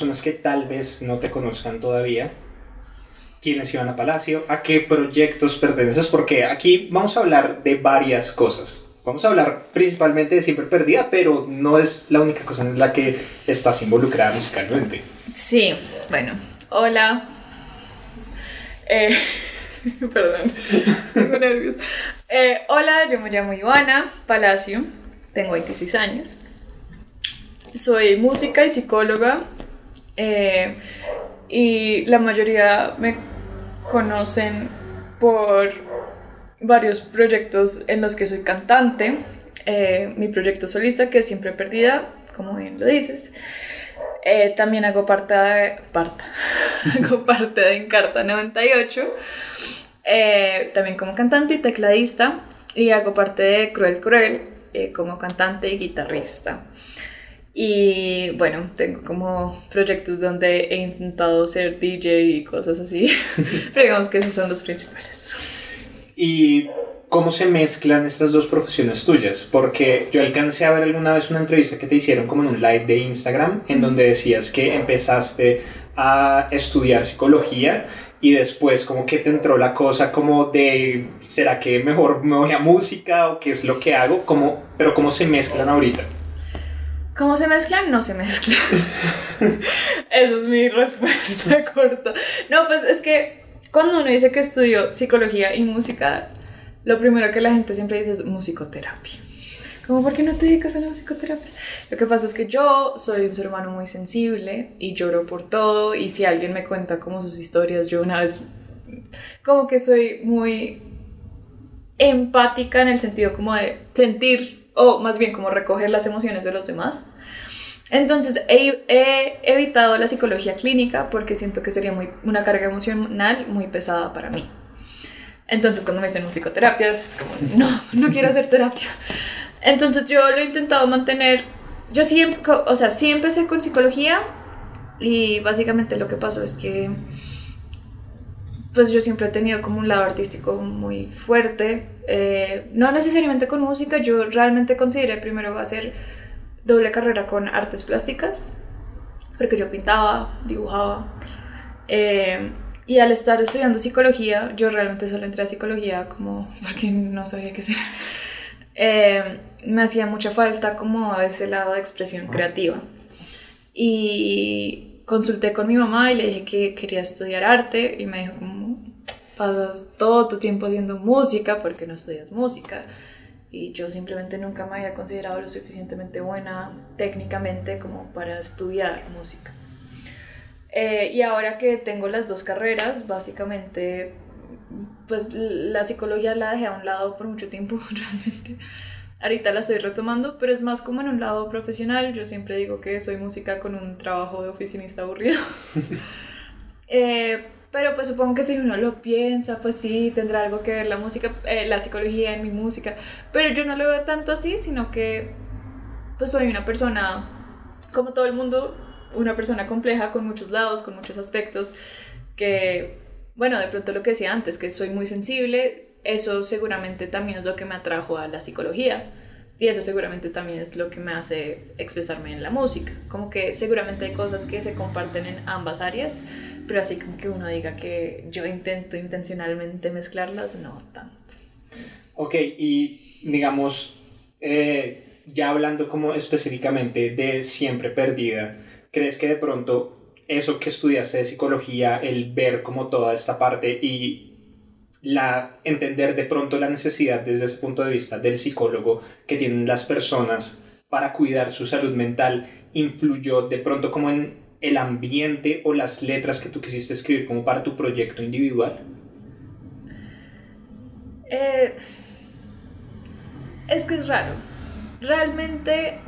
personas que tal vez no te conozcan todavía, quiénes iban a Palacio, a qué proyectos perteneces, porque aquí vamos a hablar de varias cosas. Vamos a hablar principalmente de Siempre Perdida, pero no es la única cosa en la que estás involucrada musicalmente. Sí, bueno, hola. Eh, perdón, tengo nervios. Eh, hola, yo me llamo Ivana Palacio, tengo 26 años. Soy música y psicóloga eh, y la mayoría me conocen por varios proyectos en los que soy cantante. Eh, mi proyecto solista, que es Siempre Perdida, como bien lo dices. Eh, también hago parte de, hago parte de Encarta 98, eh, también como cantante y tecladista, y hago parte de Cruel Cruel eh, como cantante y guitarrista. Y bueno, tengo como proyectos donde he intentado ser DJ y cosas así, pero digamos que esos son los principales. ¿Y cómo se mezclan estas dos profesiones tuyas? Porque yo alcancé a ver alguna vez una entrevista que te hicieron como en un live de Instagram, en donde decías que empezaste a estudiar psicología y después como que te entró la cosa como de, ¿será que mejor me voy a música o qué es lo que hago? Como, pero ¿cómo se mezclan ahorita? ¿Cómo se mezclan? No se mezclan. Esa es mi respuesta corta. No, pues es que cuando uno dice que estudió psicología y música, lo primero que la gente siempre dice es musicoterapia. Como, ¿por qué no te dedicas a la musicoterapia? Lo que pasa es que yo soy un ser humano muy sensible y lloro por todo y si alguien me cuenta como sus historias, yo una vez como que soy muy empática en el sentido como de sentir o más bien como recoger las emociones de los demás. Entonces he, evitado la psicología clínica porque siento que sería muy, una carga emocional muy pesada para mí. Entonces cuando me dicen musicoterapias, como no, no quiero hacer terapia. Entonces yo lo he intentado mantener, yo siempre, o sea, sí empecé con psicología y básicamente lo que pasó es que pues yo siempre he tenido como un lado artístico muy fuerte, eh, no necesariamente con música, yo realmente consideré primero hacer doble carrera con artes plásticas, porque yo pintaba, dibujaba, eh, y al estar estudiando psicología, yo realmente solo entré a psicología como porque no sabía qué hacer. Eh, me hacía mucha falta como ese lado de expresión creativa. Y consulté con mi mamá y le dije que quería estudiar arte y me dijo como pasas todo tu tiempo haciendo música porque no estudias música y yo simplemente nunca me había considerado lo suficientemente buena técnicamente como para estudiar música. Eh, y ahora que tengo las dos carreras, básicamente, pues la psicología la dejé a un lado por mucho tiempo realmente. Ahorita la estoy retomando, pero es más como en un lado profesional. Yo siempre digo que soy música con un trabajo de oficinista aburrido. eh, pero pues supongo que si uno lo piensa, pues sí, tendrá algo que ver la música, eh, la psicología en mi música. Pero yo no lo veo tanto así, sino que pues soy una persona, como todo el mundo, una persona compleja con muchos lados, con muchos aspectos, que, bueno, de pronto lo que decía antes, que soy muy sensible, eso seguramente también es lo que me atrajo a la psicología. Y eso seguramente también es lo que me hace expresarme en la música. Como que seguramente hay cosas que se comparten en ambas áreas, pero así como que uno diga que yo intento intencionalmente mezclarlas, no tanto. Ok, y digamos, eh, ya hablando como específicamente de siempre perdida, ¿crees que de pronto eso que estudiaste de psicología, el ver como toda esta parte y la, entender de pronto la necesidad desde ese punto de vista del psicólogo que tienen las personas para cuidar su salud mental influyó de pronto como en el ambiente o las letras que tú quisiste escribir como para tu proyecto individual? Eh, es que es raro. Realmente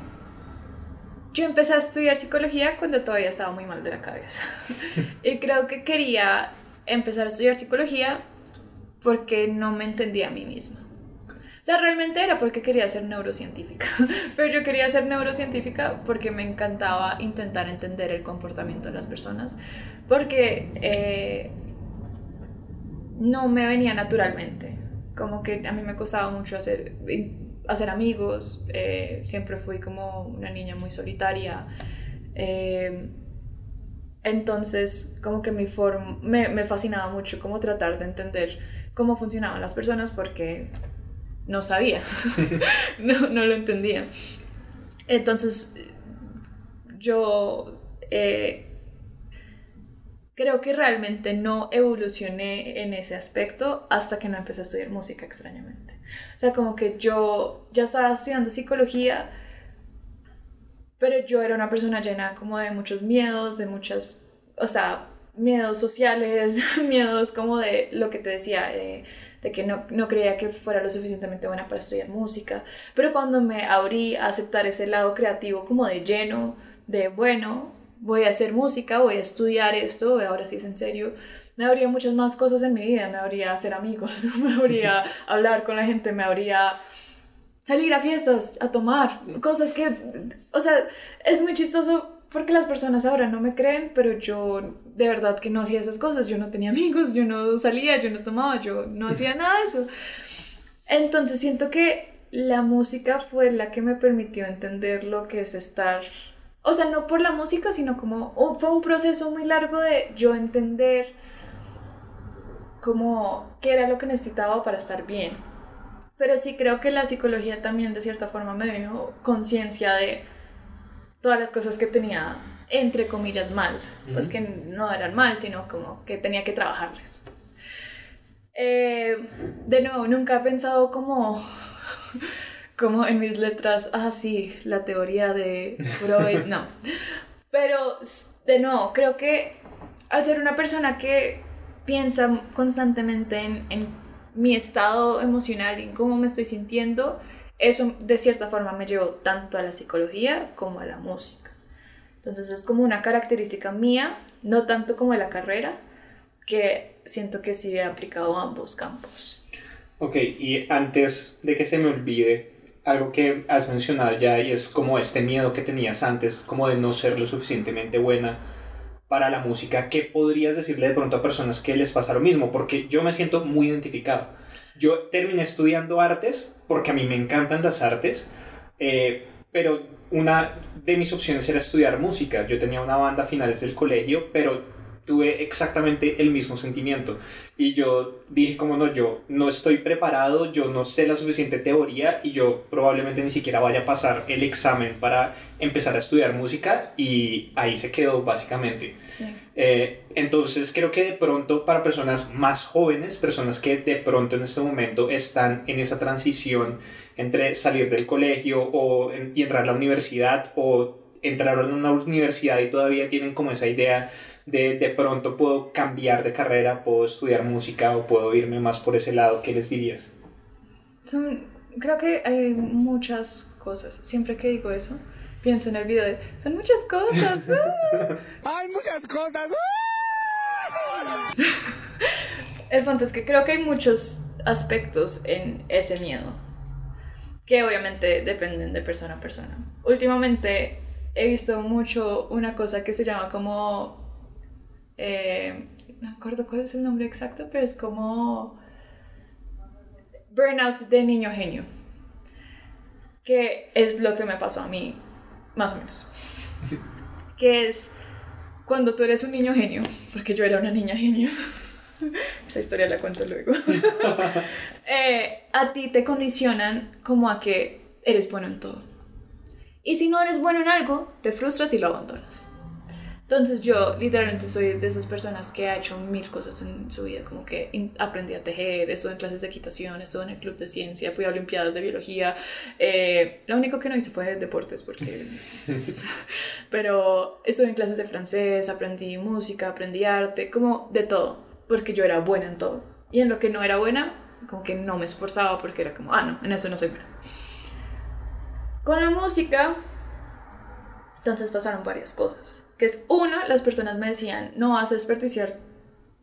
yo empecé a estudiar psicología cuando todavía estaba muy mal de la cabeza. y creo que quería empezar a estudiar psicología porque no me entendía a mí misma. O sea, realmente era porque quería ser neurocientífica, pero yo quería ser neurocientífica porque me encantaba intentar entender el comportamiento de las personas, porque eh, no me venía naturalmente, como que a mí me costaba mucho hacer, hacer amigos, eh, siempre fui como una niña muy solitaria. Eh, entonces, como que mi forma, me, me fascinaba mucho como tratar de entender cómo funcionaban las personas porque no sabía, no, no, lo entendía. Entonces, yo eh, creo que realmente no evolucioné en ese aspecto hasta que no empecé a estudiar música extrañamente. O sea, como que yo ya estaba estudiando psicología, pero yo era una persona llena como de muchos miedos, de muchas, o sea, miedos sociales, miedos como de lo que te decía, de, que no, no, creía que fuera lo suficientemente buena para estudiar música. Pero cuando me abrí a aceptar ese lado creativo como de lleno, de bueno, voy a hacer música, voy a estudiar esto, ahora sí es en serio, me habría muchas más cosas en mi vida, me habría hacer amigos, me habría hablar con la gente, me habría salir a fiestas, a tomar, cosas que, o sea, es muy chistoso porque las personas ahora no me creen, pero yo de verdad que no hacía esas cosas, yo no tenía amigos, yo no salía, yo no tomaba, yo no hacía nada de eso. Entonces siento que la música fue la que me permitió entender lo que es estar, o sea, no por la música, sino como fue un proceso muy largo de yo entender como qué era lo que necesitaba para estar bien. Pero sí creo que la psicología también de cierta forma me dio conciencia de todas las cosas que tenía, entre comillas, mal. Pues que no eran mal, sino como que tenía que trabajarles. Eh, de nuevo, nunca he pensado como, como en mis letras, ah, sí, la teoría de Freud, no. Pero, de nuevo, creo que al ser una persona que piensa constantemente en, en mi estado emocional y en cómo me estoy sintiendo, eso de cierta forma me llevó tanto a la psicología como a la música. Entonces es como una característica mía, no tanto como de la carrera, que siento que sí he aplicado a ambos campos. Ok, y antes de que se me olvide, algo que has mencionado ya y es como este miedo que tenías antes, como de no ser lo suficientemente buena para la música, ¿qué podrías decirle de pronto a personas que les pasa lo mismo? Porque yo me siento muy identificado. Yo terminé estudiando artes porque a mí me encantan las artes, eh, pero una de mis opciones era estudiar música. Yo tenía una banda a finales del colegio, pero tuve exactamente el mismo sentimiento. Y yo dije, como no, yo no estoy preparado, yo no sé la suficiente teoría y yo probablemente ni siquiera vaya a pasar el examen para empezar a estudiar música y ahí se quedó básicamente. Eh, entonces creo que de pronto para personas más jóvenes, personas que de pronto en este momento están en esa transición entre salir del colegio o y entrar a la universidad o entrar a una universidad y todavía tienen como esa idea de de pronto puedo cambiar de carrera, puedo estudiar música o puedo irme más por ese lado, ¿qué les dirías? Son, creo que hay muchas cosas. Siempre que digo eso, pienso en el video de, son muchas cosas. hay muchas cosas. el punto es que creo que hay muchos aspectos en ese miedo que obviamente dependen de persona a persona. Últimamente he visto mucho una cosa que se llama como eh, no me acuerdo cuál es el nombre exacto, pero es como burnout de niño genio, que es lo que me pasó a mí, más o menos, que es cuando tú eres un niño genio, porque yo era una niña genio, esa historia la cuento luego, eh, a ti te condicionan como a que eres bueno en todo. Y si no eres bueno en algo, te frustras y lo abandonas. Entonces yo literalmente soy de esas personas que ha hecho mil cosas en su vida, como que aprendí a tejer, estuve en clases de equitación, estuve en el club de ciencia, fui a olimpiadas de biología. Eh, lo único que no hice fue deportes, porque... Pero estuve en clases de francés, aprendí música, aprendí arte, como de todo, porque yo era buena en todo. Y en lo que no era buena, como que no me esforzaba porque era como, ah, no, en eso no soy buena. Con la música, entonces pasaron varias cosas que es uno, las personas me decían, no vas a desperdiciar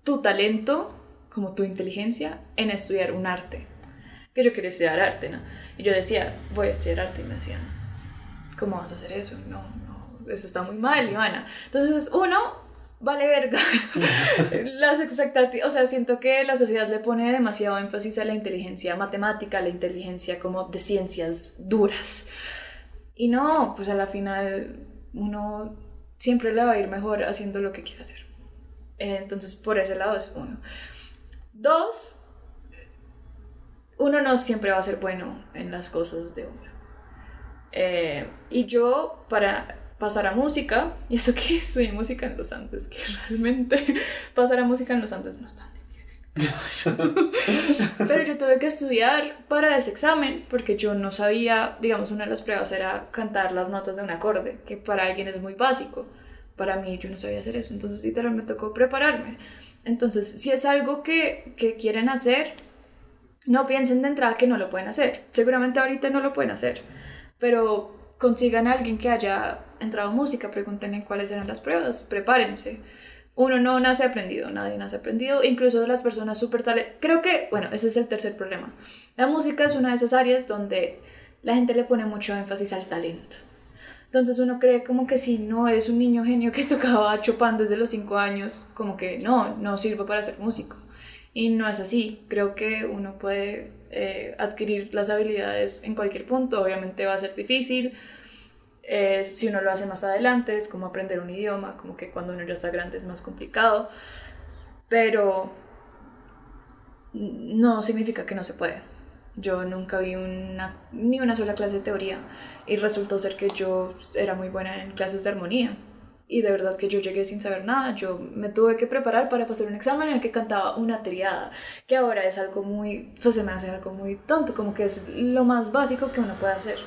tu talento, como tu inteligencia, en estudiar un arte. Que yo quería estudiar arte, ¿no? Y yo decía, voy a estudiar arte. Y me decían, ¿cómo vas a hacer eso? No, no, eso está muy mal, Ivana. Entonces, uno, vale verga. Las expectativas, o sea, siento que la sociedad le pone demasiado énfasis a la inteligencia matemática, a la inteligencia como de ciencias duras. Y no, pues a la final uno siempre le va a ir mejor haciendo lo que quiere hacer. Entonces, por ese lado es uno. Dos, uno no siempre va a ser bueno en las cosas de uno. Eh, y yo, para pasar a música, y eso que estudié música en los Andes, que realmente pasar a música en los Andes no es tan. Pero yo tuve que estudiar para ese examen porque yo no sabía, digamos, una de las pruebas era cantar las notas de un acorde, que para alguien es muy básico. Para mí yo no sabía hacer eso, entonces literalmente me tocó prepararme. Entonces, si es algo que, que quieren hacer, no piensen de entrada que no lo pueden hacer. Seguramente ahorita no lo pueden hacer, pero consigan a alguien que haya entrado en música, pregúntenle cuáles eran las pruebas, prepárense uno no nace aprendido, nadie nace aprendido, incluso las personas súper talentosas. Creo que, bueno, ese es el tercer problema. La música es una de esas áreas donde la gente le pone mucho énfasis al talento. Entonces uno cree como que si no eres un niño genio que tocaba Chopin desde los 5 años, como que no, no sirve para ser músico. Y no es así. Creo que uno puede eh, adquirir las habilidades en cualquier punto. Obviamente va a ser difícil, eh, si uno lo hace más adelante, es como aprender un idioma, como que cuando uno ya está grande es más complicado, pero no significa que no se puede. Yo nunca vi una, ni una sola clase de teoría y resultó ser que yo era muy buena en clases de armonía. Y de verdad que yo llegué sin saber nada. Yo me tuve que preparar para pasar un examen en el que cantaba una triada, que ahora es algo muy, pues se me hace algo muy tonto, como que es lo más básico que uno puede hacer.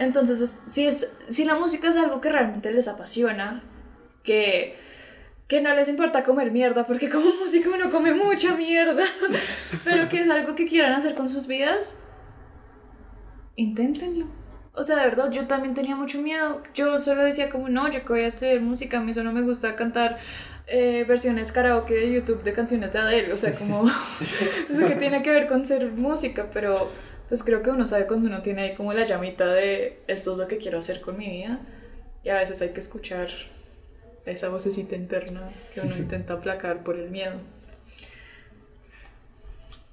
Entonces, si, es, si la música es algo que realmente les apasiona, que, que no les importa comer mierda, porque como música uno come mucha mierda, pero que es algo que quieran hacer con sus vidas, inténtenlo. O sea, de verdad, yo también tenía mucho miedo. Yo solo decía como, no, yo que voy a estudiar música, a mí solo me gusta cantar eh, versiones karaoke de YouTube de canciones de Adele. O sea, como, eso que tiene que ver con ser música, pero pues creo que uno sabe cuando uno tiene ahí como la llamita de esto es lo que quiero hacer con mi vida. Y a veces hay que escuchar esa vocecita interna que uno intenta aplacar por el miedo.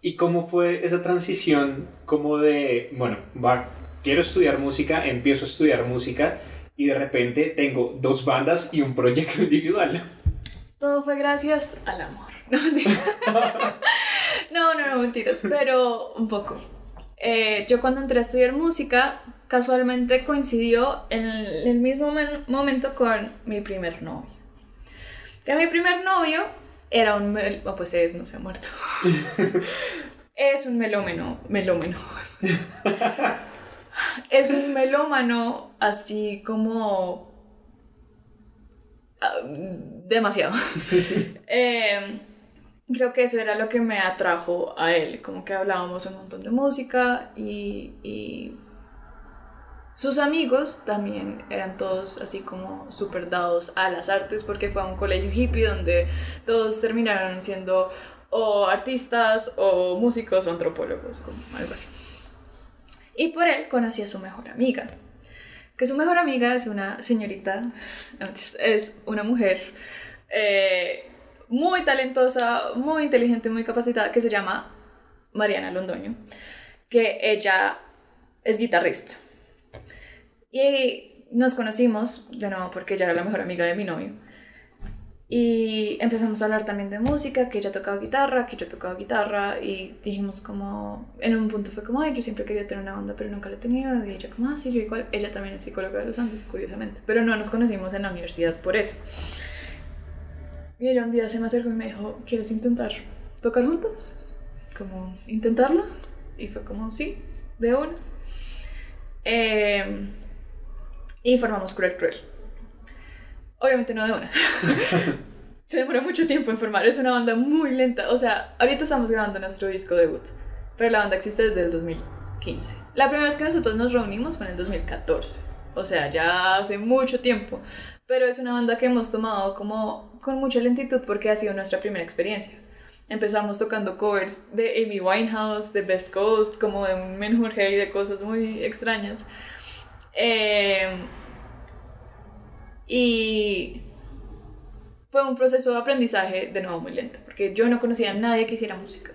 ¿Y cómo fue esa transición como de, bueno, va quiero estudiar música, empiezo a estudiar música y de repente tengo dos bandas y un proyecto individual. Todo fue gracias al amor. No, no, no, mentiras, pero un poco. Eh, yo cuando entré a estudiar música, casualmente coincidió en el mismo momento con mi primer novio. Que mi primer novio era un... Mel oh, pues es, no se ha muerto. es un melómeno, melómeno es un melómano así como... Ah, demasiado. Em, creo que eso era lo que me atrajo a él, como que hablábamos un montón de música y, y sus amigos también eran todos así como súper dados a las artes porque fue a un colegio hippie donde todos terminaron siendo o artistas o músicos o antropólogos, como algo así. Y por él conocí a su mejor amiga. Que su mejor amiga es una señorita, es una mujer eh, muy talentosa, muy inteligente, muy capacitada, que se llama Mariana Londoño. Que ella es guitarrista. Y nos conocimos, de nuevo, porque ella era la mejor amiga de mi novio. Y empezamos a hablar también de música, que ella tocaba guitarra, que yo tocaba guitarra y dijimos como, en un punto fue como, ay, yo siempre quería tener una banda pero nunca la he tenido y ella como, ah, sí, yo igual, ella también es psicóloga de los Andes, curiosamente, pero no nos conocimos en la universidad por eso. Y ella un día se me acercó y me dijo, ¿quieres intentar tocar juntos? Como, ¿intentarlo? Y fue como, sí, de una. Eh, y formamos Cruel Cruel. Obviamente no de una. Se demora mucho tiempo en formar, es una banda muy lenta. O sea, ahorita estamos grabando nuestro disco debut, pero la banda existe desde el 2015. La primera vez que nosotros nos reunimos fue en el 2014. O sea, ya hace mucho tiempo. Pero es una banda que hemos tomado como con mucha lentitud porque ha sido nuestra primera experiencia. Empezamos tocando covers de Amy Winehouse, de Best Coast, como de un menjurje y de cosas muy extrañas. Eh, y fue un proceso de aprendizaje de nuevo muy lento, porque yo no conocía a nadie que hiciera música,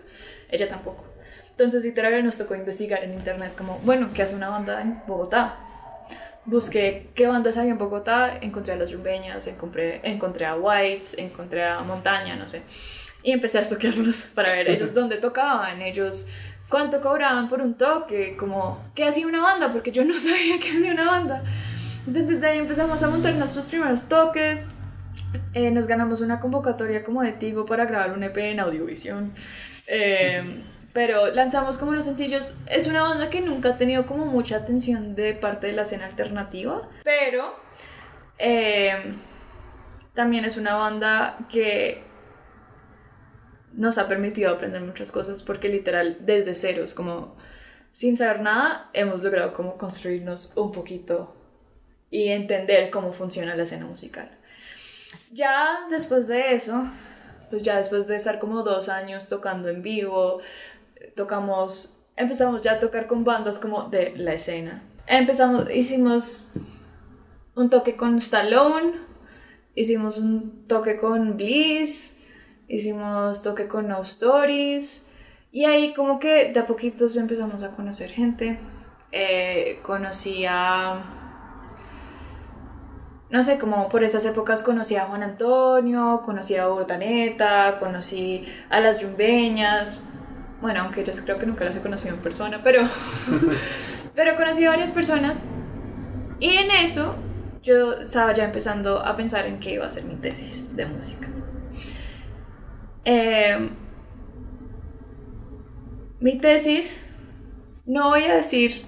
ella tampoco. Entonces literalmente nos tocó investigar en internet como, bueno, ¿qué hace una banda en Bogotá? Busqué qué bandas había en Bogotá, encontré a Las Rumbeñas, encontré, encontré a Whites, encontré a Montaña, no sé. Y empecé a estoquearlos para ver ellos dónde tocaban, ellos cuánto cobraban por un toque, como qué hacía una banda, porque yo no sabía qué hacía una banda. Entonces de ahí empezamos a montar nuestros primeros toques. Eh, nos ganamos una convocatoria como de Tigo para grabar un EP en Audiovisión. Eh, pero lanzamos como los sencillos. Es una banda que nunca ha tenido como mucha atención de parte de la escena alternativa. Pero eh, también es una banda que nos ha permitido aprender muchas cosas porque literal desde ceros, como sin saber nada, hemos logrado como construirnos un poquito y entender cómo funciona la escena musical. Ya después de eso, pues ya después de estar como dos años tocando en vivo, tocamos, empezamos ya a tocar con bandas como de la escena. Empezamos, hicimos un toque con Stallone, hicimos un toque con Bliss, hicimos toque con No Stories, y ahí como que de a poquitos empezamos a conocer gente. Eh, conocí a no sé, como por esas épocas conocí a Juan Antonio, conocí a Urdaneta, conocí a las Yumbeñas. Bueno, aunque yo creo que nunca las he conocido en persona, pero, pero conocí a varias personas. Y en eso yo estaba ya empezando a pensar en qué iba a ser mi tesis de música. Eh, mi tesis, no voy a decir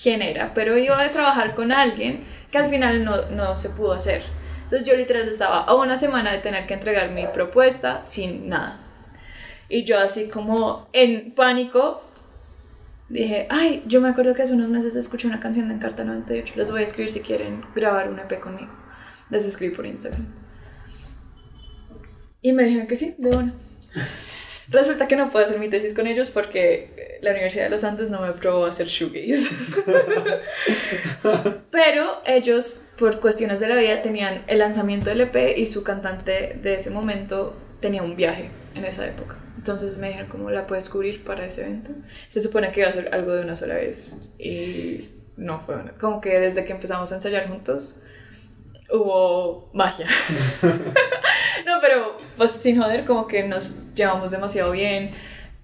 quién era, pero iba a trabajar con alguien que al final no, no se pudo hacer. Entonces yo literal estaba a una semana de tener que entregar mi propuesta sin nada. Y yo así como en pánico dije, ay, yo me acuerdo que hace unos meses escuché una canción de Encarta 98, les voy a escribir si quieren grabar un EP conmigo. Les escribí por Instagram. Y me dijeron que sí, de una. Resulta que no puedo hacer mi tesis con ellos porque la Universidad de los Andes no me aprobó hacer shoegaze. Pero ellos, por cuestiones de la vida, tenían el lanzamiento del EP y su cantante de ese momento tenía un viaje en esa época. Entonces me dijeron, ¿cómo la puedes cubrir para ese evento? Se supone que iba a ser algo de una sola vez y no fue una. Como que desde que empezamos a ensayar juntos hubo magia. no, pero pues sin joder, como que nos llevamos demasiado bien.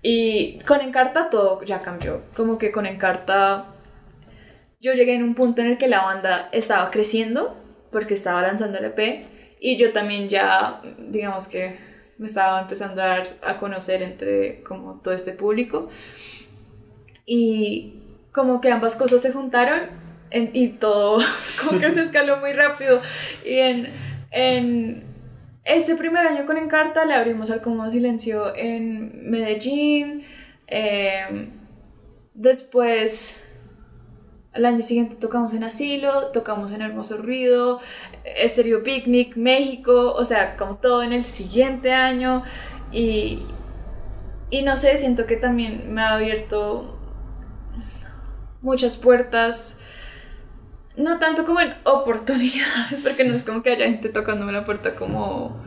Y con Encarta todo ya cambió. Como que con Encarta yo llegué en un punto en el que la banda estaba creciendo porque estaba lanzando el EP y yo también ya, digamos que me estaba empezando a dar a conocer entre como todo este público. Y como que ambas cosas se juntaron en- y todo como que se escaló muy rápido. Y en, en ese primer año con Encarta le abrimos al Como Silencio en Medellín. eh, después, al año siguiente tocamos en Asilo, tocamos en Hermoso Ruido, Estéreo Picnic, México, o sea, como todo en el siguiente año. Y, y no sé, siento que también me ha abierto muchas puertas. No tanto como en oportunidades, porque no es como que haya gente tocándome la puerta como,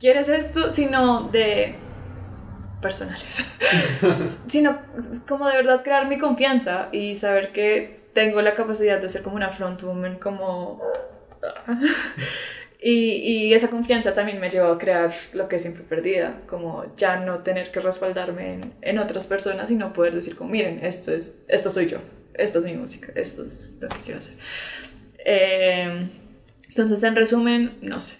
¿quieres esto? Sino de personales. sino como de verdad crear mi confianza y saber que tengo la capacidad de ser como una frontwoman, como... Y, y esa confianza también me llevó a crear lo que siempre perdida, como ya no tener que respaldarme en, en otras personas y no poder decir como, miren, esto es, esto soy yo, esta es mi música, esto es lo que quiero hacer. Eh, entonces, en resumen, no sé.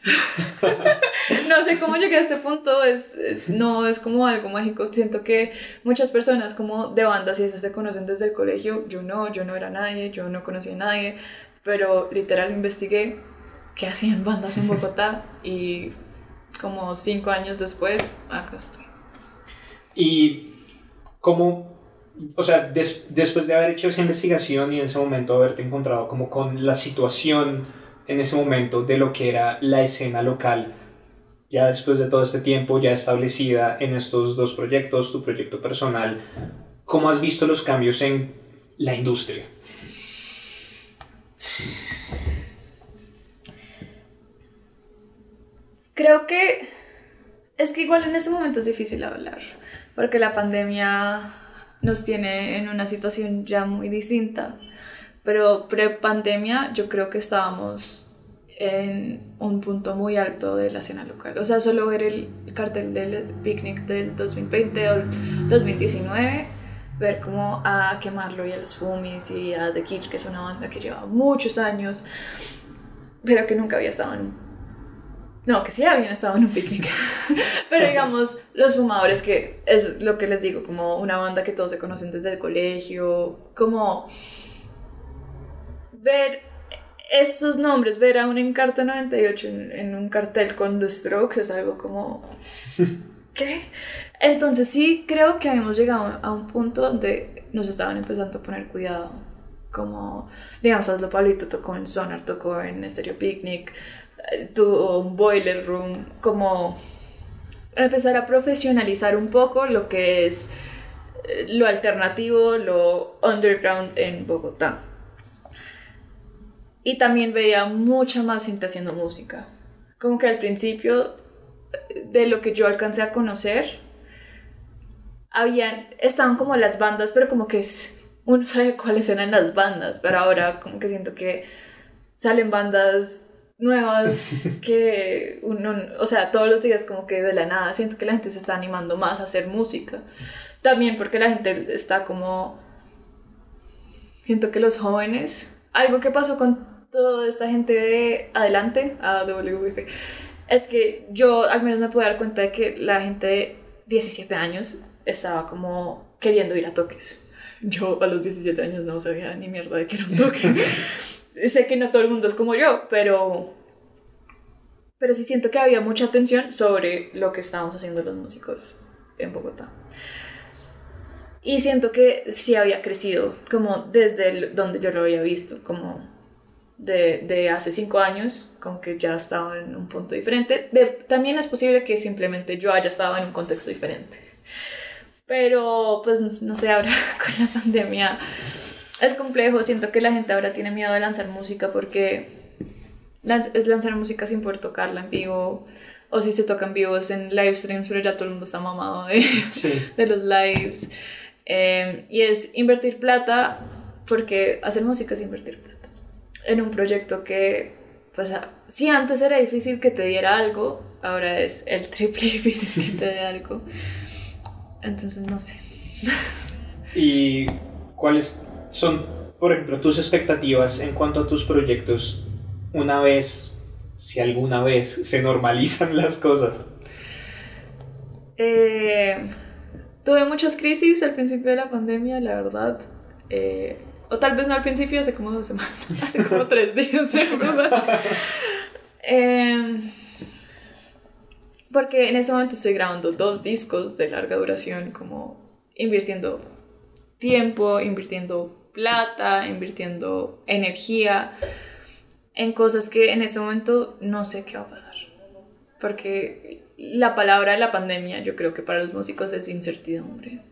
no sé cómo llegué a este punto, es, es- no es como algo mágico. Siento que muchas personas como de bandas y eso se conocen desde el colegio. Yo no, yo no era nadie, yo no conocía a nadie, pero literal investigué qué hacían bandas en Bogotá y como cinco años después, acá estoy. Y cómo, o sea, des- después de haber hecho esa investigación y en ese momento haberte encontrado como con la situación en ese momento de lo que era la escena local, ya después de todo este tiempo ya establecida en estos dos proyectos, tu proyecto personal, ¿cómo has visto los cambios en la industria? Creo que es que igual en este momento es difícil hablar, porque la pandemia nos tiene en una situación ya muy distinta, pero pre-pandemia yo creo que estábamos en un punto muy alto de la escena local. O sea, solo ver el cartel del picnic del 2020 o el 2019, ver como a Quemarlo y a los Fumis y a The Kitsch, que es una banda que lleva muchos años, pero que nunca había estado en un no, que sí habían estado en un picnic. Pero digamos, los fumadores, que es lo que les digo, como una banda que todos se conocen desde el colegio, como ver esos nombres, ver a un Encarta 98 en, en un cartel con The Strokes es algo como... ¿Qué? Entonces sí creo que habíamos llegado a un punto donde nos estaban empezando a poner cuidado. Como, digamos, Hazlo Pablito tocó en Sonar, tocó en Stereo Picnic, eh, tuvo un Boiler Room, como empezar a profesionalizar un poco lo que es eh, lo alternativo, lo underground en Bogotá. Y también veía mucha más gente haciendo música. Como que al principio eh, de lo que yo alcancé a conocer, habían, estaban como las bandas, pero como que es, uno sabe cuáles eran las bandas, pero ahora como que siento que salen bandas nuevas que uno, o sea, todos los días como que de la nada siento que la gente se está animando más a hacer música. También porque la gente está como, siento que los jóvenes, algo que pasó con toda esta gente de adelante, a WWF, es que yo al menos me puedo dar cuenta de que la gente de 17 años estaba como queriendo ir a toques. Yo a los 17 años no sabía ni mierda de que era un toque. sé que no todo el mundo es como yo, pero pero sí siento que había mucha atención sobre lo que estábamos haciendo los músicos en Bogotá. Y siento que sí había crecido, como desde donde yo lo había visto, como de, de, hace cinco años, como que ya estaba en un punto diferente. De, también es posible que simplemente yo haya estado en un contexto diferente. Pero pues no sé, ahora con la pandemia es complejo, siento que la gente ahora tiene miedo de lanzar música porque es lanzar música sin poder tocarla en vivo. O si se toca en vivo es en live streams, pero ya todo el mundo está mamado de, de los lives. Em, y es invertir plata, porque hacer música es invertir plata. En un proyecto que, pues, si antes era difícil que te diera algo, ahora es el triple difícil que te dé algo. Entonces, no sé. ¿Y cuáles son, por ejemplo, tus expectativas en cuanto a tus proyectos una vez, si alguna vez, se normalizan las cosas? Eh, tuve muchas crisis al principio de la pandemia, la verdad. Eh, o tal vez no al principio, hace como dos semanas, hace como tres días, ¿verdad? Eh, porque en este momento estoy grabando dos discos de larga duración, como invirtiendo tiempo, invirtiendo plata, invirtiendo energía en cosas que en este momento no sé qué va a pasar. Porque la palabra de la pandemia yo creo que para los músicos es incertidumbre.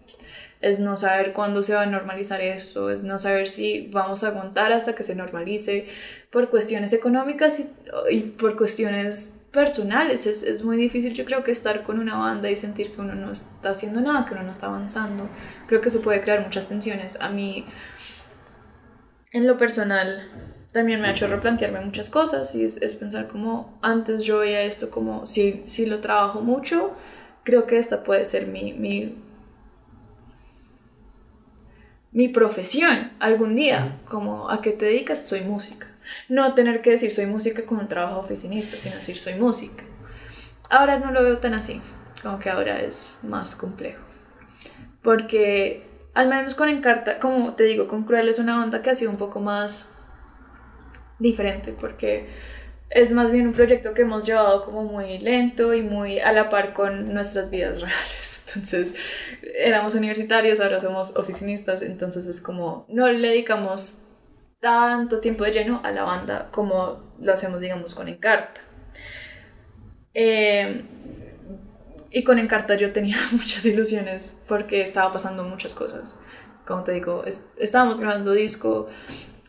Es no saber cuándo se va a normalizar esto, es no saber si vamos a aguantar hasta que se normalice por cuestiones económicas y, y por cuestiones personales. Es, es, muy difícil, yo creo que estar con una banda y sentir que uno no está haciendo nada, que uno no está avanzando. Creo que eso puede crear muchas tensiones. A mí, en lo personal, también me ha hecho replantearme muchas cosas y es, es pensar como antes yo veía esto como si, si lo trabajo mucho, creo que esta puede ser mi, mi, mi profesión algún día, como a qué te dedicas, soy música no tener que decir soy música con un trabajo oficinista, sino decir soy música. Ahora no lo veo tan así, como que ahora es más complejo. Porque al menos con Encarta, como te digo, con Cruel es una banda que ha sido un poco más diferente, porque es más bien un proyecto que hemos llevado como muy lento y muy a la par con nuestras vidas reales. Entonces, éramos universitarios, ahora somos oficinistas, entonces es como no le dedicamos tanto tiempo de lleno a la banda como lo hacemos, digamos, con Encarta. Eh, y con Encarta yo tenía muchas ilusiones porque estaba pasando muchas cosas. Como te digo, estábamos grabando disco,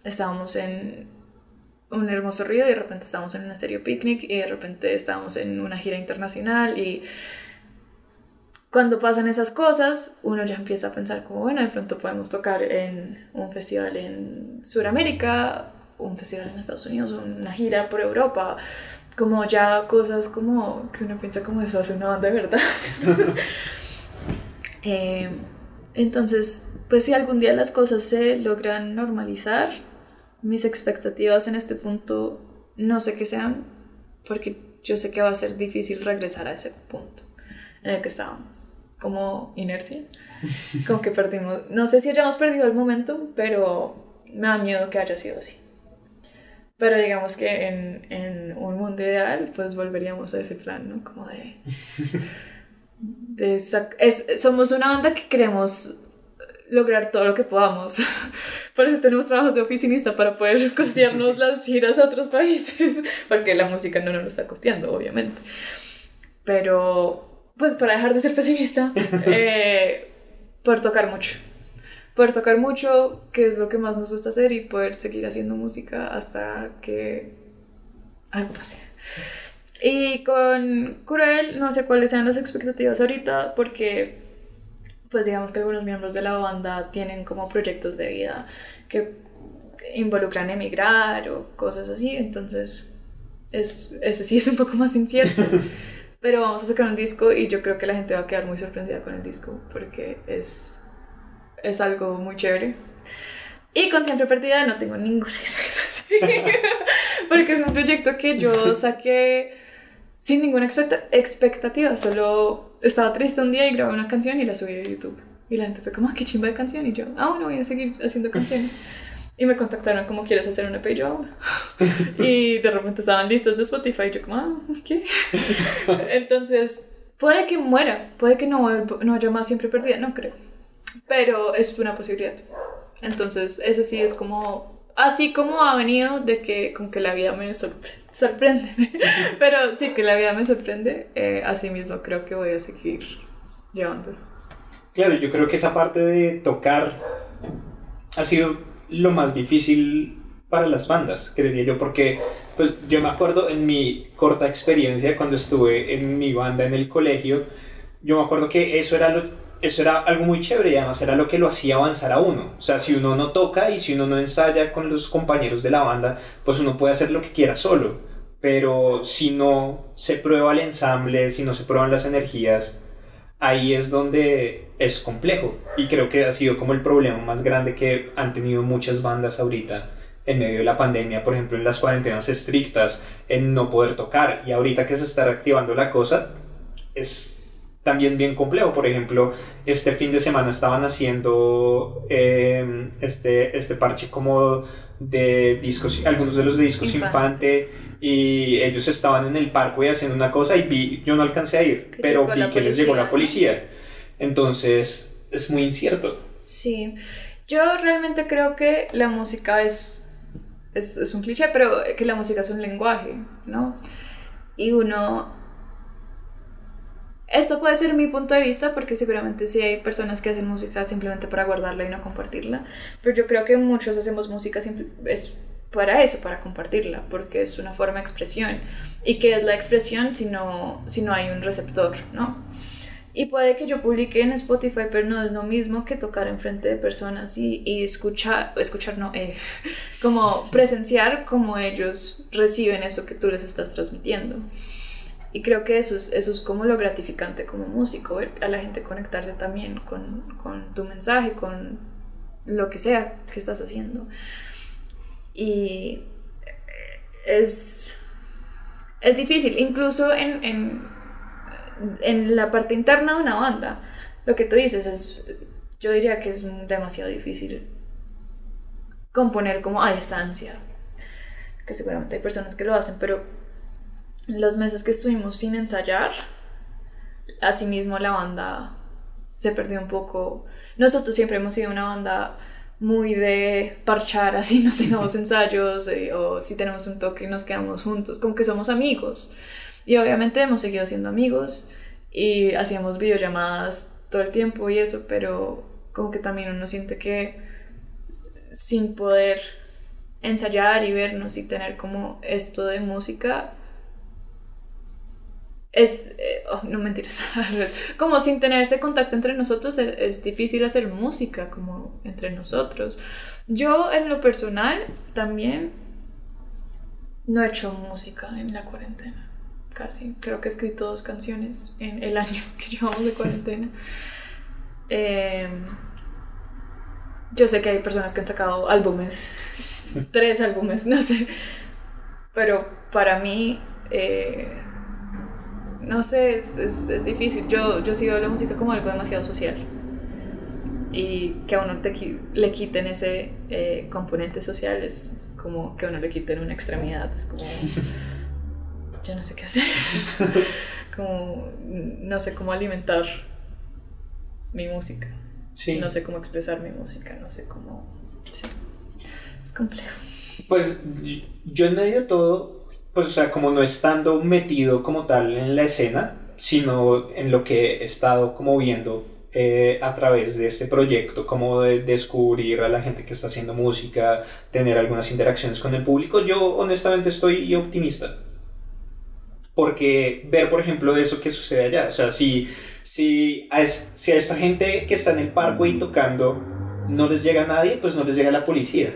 estábamos en un hermoso río y de repente estábamos en un estéreo picnic y de repente estábamos en una gira internacional y cuando pasan esas cosas, uno ya empieza a pensar como, bueno, de pronto podemos tocar en un festival en Sudamérica, un festival en Estados Unidos, una gira por Europa, como ya cosas como que uno piensa como eso hace una banda de verdad. eh, entonces, pues si algún día las cosas se logran normalizar, mis expectativas en este punto no sé qué sean, porque yo sé que va a ser difícil regresar a ese punto en el que estábamos, como inercia, como que perdimos, no sé si hayamos perdido el momento, pero me da miedo que haya sido así. Pero digamos que en, en un mundo ideal, pues volveríamos a ese plan, ¿no? Como de... de es, somos una banda que queremos lograr todo lo que podamos. Por eso tenemos trabajos de oficinista para poder costearnos las giras a otros países, porque la música no nos lo está costeando, obviamente. Pero pues para dejar de ser pesimista, eh, poder tocar mucho. Poder tocar mucho, que es lo que más nos gusta hacer, y poder seguir haciendo música hasta que algo pase. Y con Cruel, no sé cuáles sean las expectativas ahorita, porque pues digamos que algunos miembros de la banda tienen como proyectos de vida que involucran emigrar o cosas así, entonces es, ese sí es un poco más incierto. Pero vamos a sacar un disco y yo creo que la gente va a quedar muy sorprendida con el disco porque es, es algo muy chévere. Y con Siempre Perdida no tengo ninguna expectativa porque es un proyecto que yo saqué sin ninguna expectativa, solo estaba triste un día y grabé una canción y la subí a YouTube. Y la gente fue como, ah, qué chimba de canción. Y yo, ah, bueno, voy a seguir haciendo canciones. Y me contactaron como, ¿quieres hacer un EP? Y yo, ah, Y de repente estaban listas de Spotify. Y yo como, ah, ¿qué? Entonces, puede que muera, puede que no, no haya más siempre perdida, no creo. Pero es una posibilidad. Entonces, eso sí es como, así como ha venido de que con que la vida me sorprende. Sorprende, pero sí que la vida me sorprende, eh, así mismo creo que voy a seguir llevándolo. Claro, yo creo que esa parte de tocar ha sido lo más difícil para las bandas, creería yo, porque pues, yo me acuerdo en mi corta experiencia cuando estuve en mi banda en el colegio, yo me acuerdo que eso era, eso era algo muy chévere y además era lo que lo hacía avanzar a uno. O sea, si uno no toca y si uno no ensaya con los compañeros de la banda, pues uno puede hacer lo que quiera solo. Pero si no se prueba el ensamble, si no se prueban las energías, ahí es donde es complejo. Y creo que ha sido como el problema más grande que han tenido muchas bandas ahorita en medio de la pandemia, por ejemplo, en las cuarentenas estrictas, en no poder tocar. Y ahorita que se está reactivando la cosa, es también bien complejo. Por ejemplo, este fin de semana estaban haciendo eh, este, este parche como de discos, algunos de los de discos Infante. y ellos estaban en el parque haciendo una cosa y vi, yo no alcancé a ir, pero vi que les llegó la policía. Entonces es muy incierto. Sí, yo realmente creo que la música es, es, es un cliché, pero que la música es un lenguaje, ¿no? Y uno esto puede ser mi punto de vista porque seguramente sí hay personas que hacen música simplemente para guardarla y no compartirla, pero yo creo que muchos hacemos música es para eso, para compartirla, porque es una forma de expresión. ¿Y qué es la expresión si no, si no hay un receptor, no? Y puede que yo publique en Spotify, pero no es lo mismo que tocar enfrente de personas y, y escuchar, escuchar no, eh, como presenciar cómo ellos reciben eso que tú les estás transmitiendo. Y creo que eso es, eso es como lo gratificante como músico, ver a la gente conectarse también con, con tu mensaje, con lo que sea que estás haciendo. Y es, es difícil, incluso en, en, en, la parte interna de una banda. Lo que tú dices es, yo diría que es demasiado difícil componer como a distancia, que seguramente hay personas que lo hacen, pero los meses que estuvimos sin ensayar, asimismo la banda se perdió un poco. Nosotros siempre hemos sido una banda muy de parchar así no tengamos ensayos eh, o si tenemos un toque nos quedamos juntos, como que somos amigos. Y obviamente hemos seguido siendo amigos y hacíamos videollamadas todo el tiempo y eso, pero como que también uno siente que sin poder ensayar y vernos y tener como esto de música, es, eh, oh, no mentiras, como sin tener ese contacto entre nosotros es, difícil hacer música como entre nosotros. Yo en lo personal también no he hecho música en la cuarentena, casi. Creo que he escrito dos canciones en el año que llevamos de cuarentena. Em, yo sé que hay personas que han sacado álbumes, tres álbumes, no sé, pero para mí... Eh, no sé, es, es, es, difícil. Yo, yo sí veo la música como algo demasiado social. Y que a uno te, le quiten ese eh, componente social es como que a uno le quiten una extremidad. Es como, yo no sé qué hacer. como, no sé cómo alimentar mi música. Sí. No sé cómo expresar mi música, no sé cómo... Sí. Es complejo. Pues yo en medio de todo pues o sea, como no estando metido como tal en la escena, sino en lo que he estado como viendo eh, a través de este proyecto, como de descubrir a la gente que está haciendo música, tener algunas interacciones con el público, yo honestamente estoy optimista. Porque ver, por ejemplo, eso que sucede allá, o sea, si, si, a, si a esta gente que está en el parque y tocando no les llega nadie, pues no les llega la policía.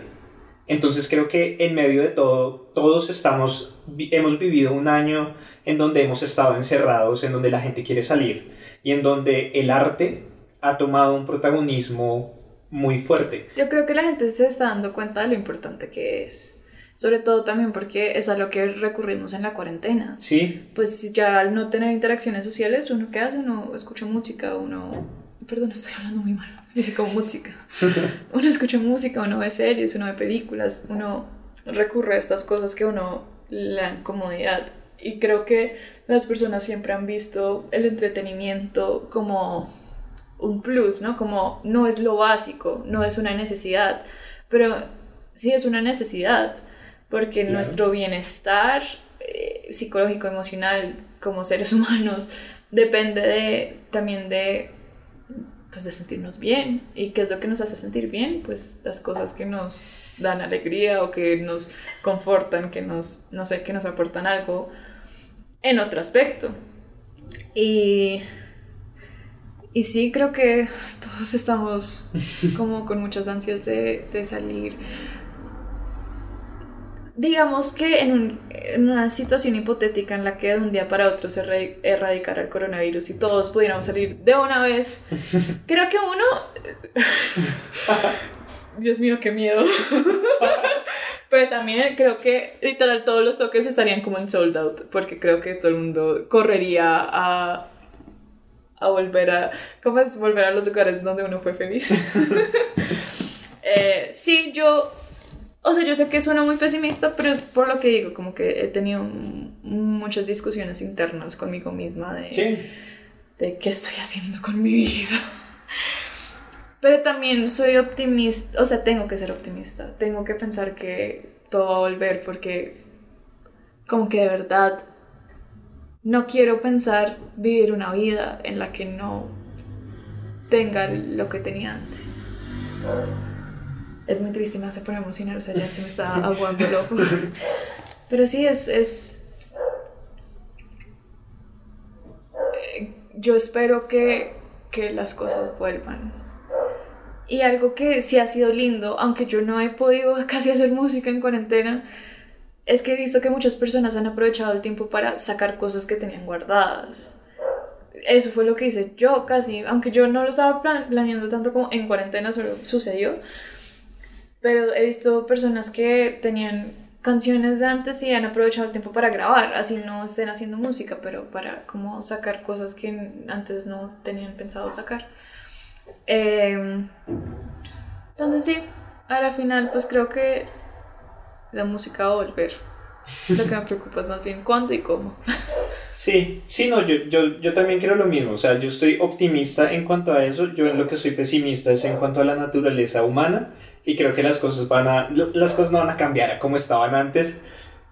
Entonces creo que en medio de todo, todos estamos, hemos vivido un año en donde hemos estado encerrados, en donde la gente quiere salir y en donde el arte ha tomado un protagonismo muy fuerte. Yo creo que la gente se está dando cuenta de lo importante que es. Sobre todo también porque es a lo que recurrimos en la cuarentena. Sí, Pues ya al no tener interacciones sociales, uno qué hace, uno escucha música, uno... Perdón, estoy hablando muy mal. Como música. Uno escucha música, uno ve series, uno ve películas, uno recurre a estas cosas que uno le dan comodidad. Y creo que las personas siempre han visto el entretenimiento como un plus, ¿no? Como no es lo básico, no es una necesidad, pero sí es una necesidad, porque Claro. nuestro bienestar eh, psicológico, emocional, como seres humanos, depende de, también de, pues, de sentirnos bien. ¿Y qué es lo que nos hace sentir bien? Pues las cosas que nos dan alegría o que nos confortan, que nos, no sé, que nos aportan algo en otro aspecto. Y, y sí, creo que todos estamos como con muchas ansias de, de salir. Digamos que en, un- en una situación hipotética en la que de un día para otro se erradicara el coronavirus y todos pudiéramos salir de una vez, creo que uno... Dios mío, qué miedo. Pero también creo que literal todos los toques estarían como en sold out, porque creo que todo el mundo correría a, a volver a... ¿Cómo es? Volver a los lugares donde uno fue feliz. Eh, sí, yo... O sea, yo sé que suena muy pesimista, pero es por lo que digo, como que he tenido muchas discusiones internas conmigo misma de sí. de qué estoy haciendo con mi vida. Pero también soy optimista, o sea, tengo que ser optimista, tengo que pensar que todo va a volver porque como que de verdad no quiero pensar vivir una vida en la que no tenga lo que tenía antes. Es muy triste, me hace poner emocional, o sea, ya se me está aguando el ojo. Pero sí, es, es, yo espero que, que las cosas vuelvan. Y algo que sí ha sido lindo, aunque yo no he podido casi hacer música en cuarentena, es que he visto que muchas personas han aprovechado el tiempo para sacar cosas que tenían guardadas. Eso fue lo que hice yo casi, aunque yo no lo estaba plan- planeando tanto como en cuarentena, solo sucedió. Pero he visto personas que tenían canciones de antes y han aprovechado el tiempo para grabar, así no estén haciendo música, pero para como sacar cosas que antes no tenían pensado sacar. Eh, entonces sí, a la final pues creo que la música va a volver. Lo que me preocupa es más bien cuándo y cómo. Sí, sí, no, yo, yo, yo también creo lo mismo. O sea, yo estoy optimista en cuanto a eso. Yo en lo que soy pesimista es en cuanto a la naturaleza humana. Y creo que las cosas van a. Las cosas no van a cambiar a como estaban antes.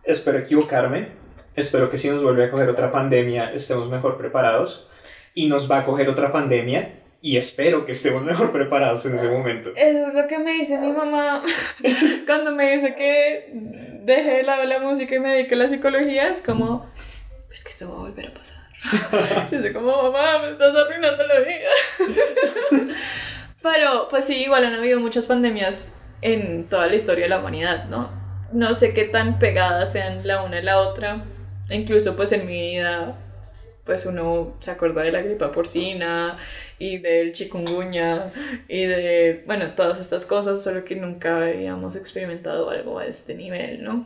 Espero equivocarme. Espero que si nos vuelve a coger otra pandemia estemos mejor preparados. Y nos va a coger otra pandemia. Y espero que estemos mejor preparados en ese momento. Eso es lo que me dice mi mamá cuando me dice que deje de lado la música y me dedique a la psicología. Es como, pues que esto va a volver a pasar. Yo soy como, mamá, me estás arruinando la vida. Pero, pues sí, igual han habido muchas pandemias en toda la historia de la humanidad, ¿no? No sé qué tan pegadas sean la una y la otra. Incluso, pues en mi vida, pues uno se acuerda de la gripa porcina y del chikungunya y de, bueno, todas estas cosas, solo que nunca habíamos experimentado algo a este nivel, ¿no?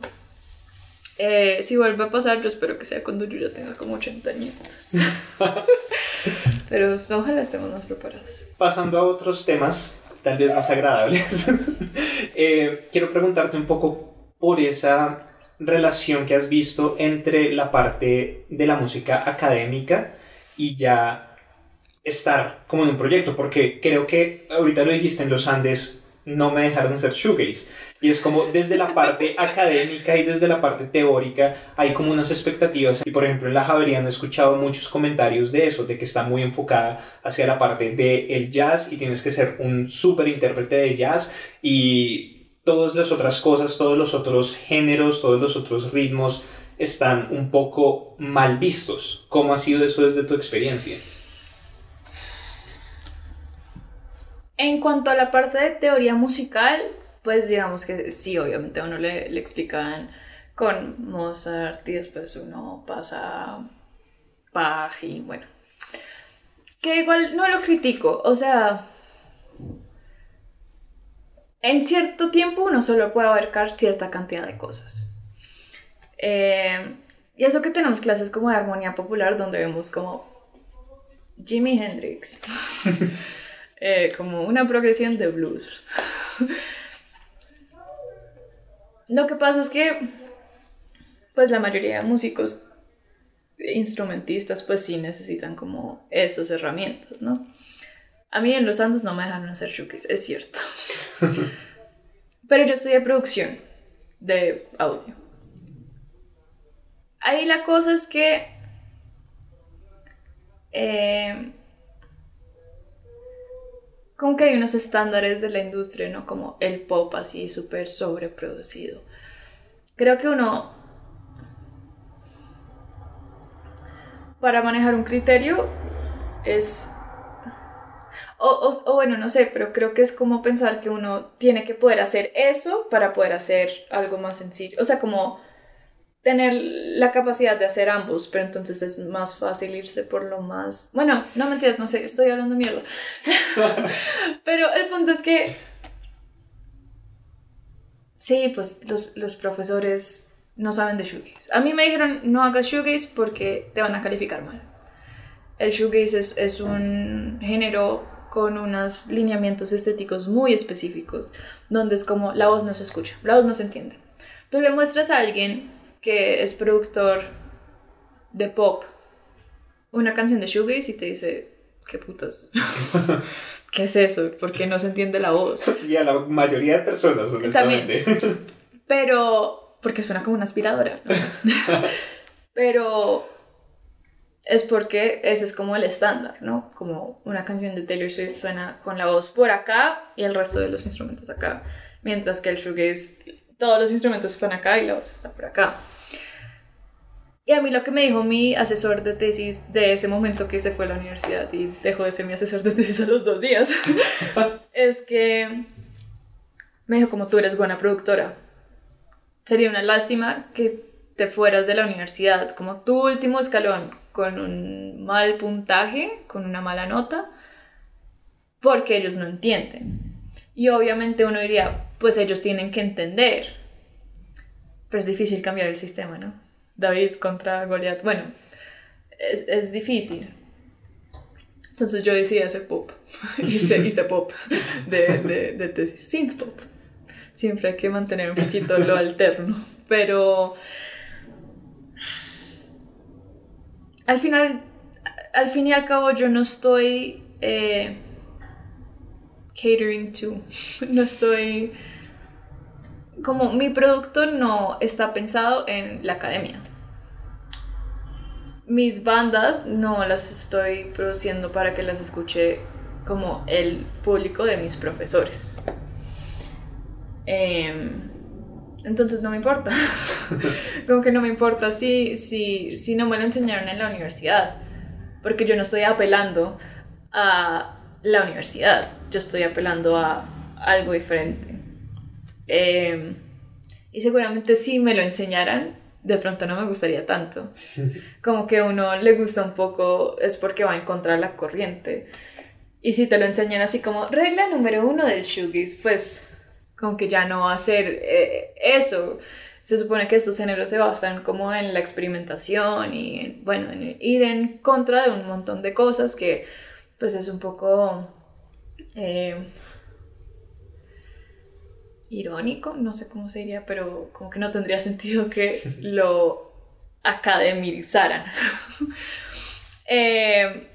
Eh, si vuelve a pasar, yo espero que sea cuando yo ya tenga como 80 añitos. Pero ojalá estemos más preparados. Pasando a otros temas, tal vez más agradables, eh, quiero preguntarte un poco por esa relación que has visto entre la parte de la música académica y ya estar como en un proyecto, porque creo que ahorita lo dijiste en los Andes, no me dejaron ser shoegaze. Y es como desde la parte académica y desde la parte teórica hay como unas expectativas. Y por ejemplo en la Javeriana he escuchado muchos comentarios de eso, de que está muy enfocada hacia la parte del jazz y tienes que ser un súper intérprete de jazz y todas las otras cosas, todos los otros géneros, todos los otros ritmos están un poco mal vistos. ¿Cómo ha sido eso desde tu experiencia? En cuanto a la parte de teoría musical, pues digamos que sí, obviamente a uno le, le explican con Mozart y después uno pasa a Bach y bueno. Que igual no lo critico, o sea, en cierto tiempo uno solo puede abarcar cierta cantidad de cosas. Eh, y eso que tenemos clases como de armonía popular donde vemos como Jimi Hendrix, eh, como una progresión de blues. Lo que pasa es que, pues la mayoría de músicos, instrumentistas, pues sí necesitan como esas herramientas, ¿no? A mí en los Andes no me dejan hacer shukis, es cierto. Pero yo estudié producción de audio. Ahí la cosa es que eh, como que hay unos estándares de la industria, ¿no? Como el pop así súper sobreproducido. Creo que uno, para manejar un criterio, es... O, o, bueno, no sé, pero creo que es como pensar que uno tiene que poder hacer eso para poder hacer algo más sencillo. O sea, como tener la capacidad de hacer ambos, pero entonces es más fácil irse por lo más... Bueno, no mentiras, no sé, estoy hablando mierda. pero el punto es que... Sí, pues los, los profesores no saben de shoegaze. A mí me dijeron, no hagas shoegaze porque te van a calificar mal. El shoegaze es, es un género con unos lineamientos estéticos muy específicos, donde es como la voz no se escucha, la voz no se entiende. Tú le muestras a alguien que es productor de pop una canción de shoegaze y te dice, ¿qué putas? ¿Qué es eso? Porque no se entiende la voz. Y a la mayoría de personas, honestamente. Pero, porque suena como una aspiradora. No sé. Pero es porque ese es como el estándar, ¿no? Como una canción de Taylor Swift suena con la voz por acá y el resto de los instrumentos acá. Mientras que el shoegaze, todos los instrumentos están acá y la voz está por acá. Y a mí lo que me dijo mi asesor de tesis de ese momento que se fue a la universidad y dejó de ser mi asesor de tesis a los dos días, es que me dijo como tú eres buena productora, sería una lástima que te fueras de la universidad como tu último escalón con un mal puntaje, con una mala nota, porque ellos no entienden. Y obviamente uno diría, pues ellos tienen que entender, pero es difícil cambiar el sistema, ¿no? David contra Goliath. Bueno, es, es difícil. Entonces yo decidí hacer pop. hice, hice pop de, de, de tesis. Synth pop. Siempre hay que mantener un poquito lo alterno. Pero al final, al fin y al cabo, yo no estoy eh, catering to. No estoy. Como mi producto no está pensado en la academia mis bandas no las estoy produciendo para que las escuche como el público de mis profesores. Em, entonces no me importa. como que no me importa si, si, si no me lo enseñaron en la universidad. Porque yo no estoy apelando a la universidad. Yo estoy apelando a algo diferente. Em, y seguramente si me lo enseñaran, de pronto no me gustaría tanto. Como que uno le gusta un poco es porque va a encontrar la corriente. Y si te lo enseñan así como regla número uno del shoegaze, pues como que ya no va a ser eh, eso. Se supone que estos géneros se basan como en la experimentación y, bueno, en ir en contra de un montón de cosas que pues es un poco... Eh, irónico, no sé cómo se diría, pero como que no tendría sentido que lo academizaran. eh,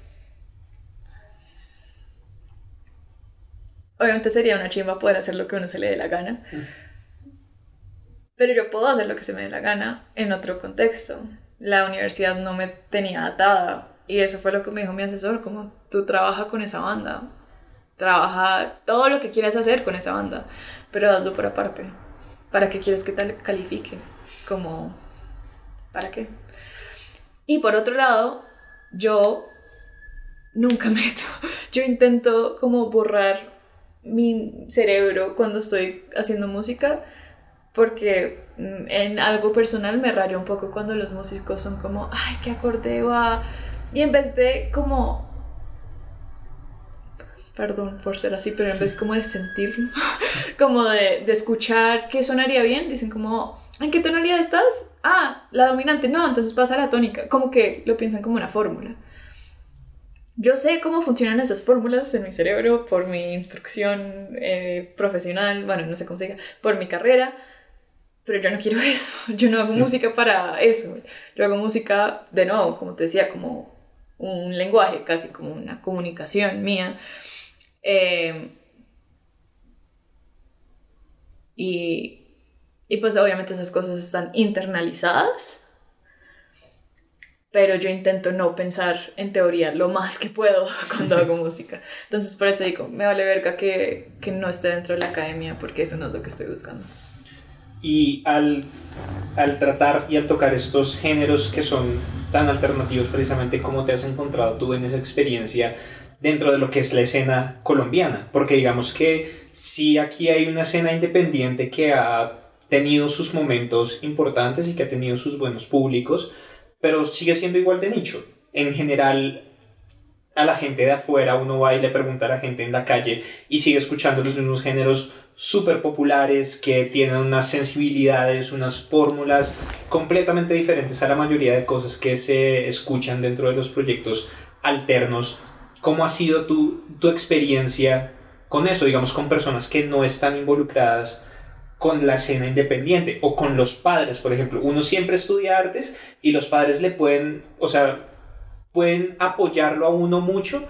obviamente sería una chimba poder hacer lo que uno se le dé la gana. Pero yo puedo hacer lo que se me dé la gana en otro contexto. La universidad no me tenía atada. Y eso fue lo que me dijo mi asesor, como tú trabajas con esa banda. Trabaja todo lo que quieras hacer con esa banda pero hazlo por aparte. ¿Para qué quieres que te califique? Como, ¿para qué? Y por otro lado, yo nunca meto, yo intento como borrar mi cerebro cuando estoy haciendo música, porque mm, en algo personal me rayo un poco cuando los músicos son como, ay, qué acorde va. Y en vez de como perdón por ser así, pero en vez como de sentirlo, como de, de, escuchar qué sonaría bien, dicen como, ¿en qué tonalidad estás? Ah, la dominante, no, entonces pasa a la tónica, como que lo piensan como una fórmula. Yo sé cómo funcionan esas fórmulas en mi cerebro por mi instrucción eh, profesional, bueno, no sé cómo se diga, por mi carrera, pero yo no quiero eso, yo no hago música para eso, yo hago música, de nuevo, como te decía, como un lenguaje, casi como una comunicación mía. Eh, y, y pues obviamente esas cosas están internalizadas pero yo intento no pensar en teoría lo más que puedo cuando hago música. Entonces por eso digo, me vale verga que, que no esté dentro de la academia porque eso no es lo que estoy buscando. Y al, al tratar y al tocar estos géneros que son tan alternativos precisamente, ¿cómo te has encontrado tú en esa experiencia dentro de lo que es la escena colombiana? Porque digamos que si aquí hay una escena independiente que ha tenido sus momentos importantes y que ha tenido sus buenos públicos, pero sigue siendo igual de nicho. En general, a la gente de afuera uno va y le pregunta a la gente en la calle y sigue escuchando los mismos géneros súper populares que tienen unas sensibilidades, unas fórmulas completamente diferentes a la mayoría de cosas que se escuchan dentro de los proyectos alternos. ¿Cómo ha sido tu, tu experiencia con eso, digamos, con personas que no están involucradas con la escena independiente o con los padres, por ejemplo. Uno siempre estudia artes y los padres le pueden, o sea, pueden apoyarlo a uno mucho,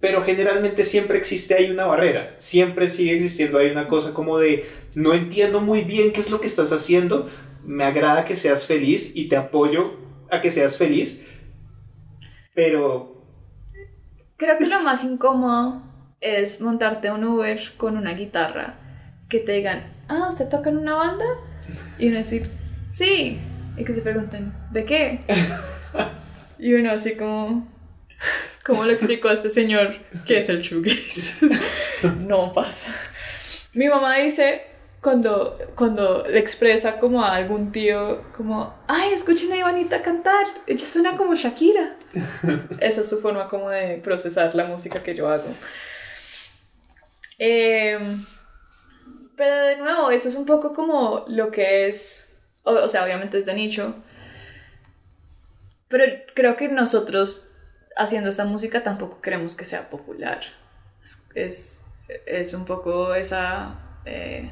pero generalmente siempre existe ahí una barrera, siempre sigue existiendo ahí una cosa como de no entiendo muy bien qué es lo que estás haciendo, me agrada que seas feliz y te apoyo a que seas feliz, pero... Creo que lo más incómodo es montarte un Uber con una guitarra que te digan, ah, ¿usted toca en una banda? Y uno decir, sí. Y que te pregunten, ¿de qué? Y uno así como, ¿cómo le explicó a este señor qué es el shoegaze? no pasa. Mi mamá dice, cuando, cuando le expresa como a algún tío, como, ay, escuchen a Ivanita cantar, ella suena como Shakira. Esa es su forma como de procesar la música que yo hago. Eh, pero de nuevo, eso es un poco como lo que es, o, sea, obviamente es de nicho, pero creo que nosotros haciendo esta música tampoco queremos que sea popular. Es, es, un poco esa... Eh,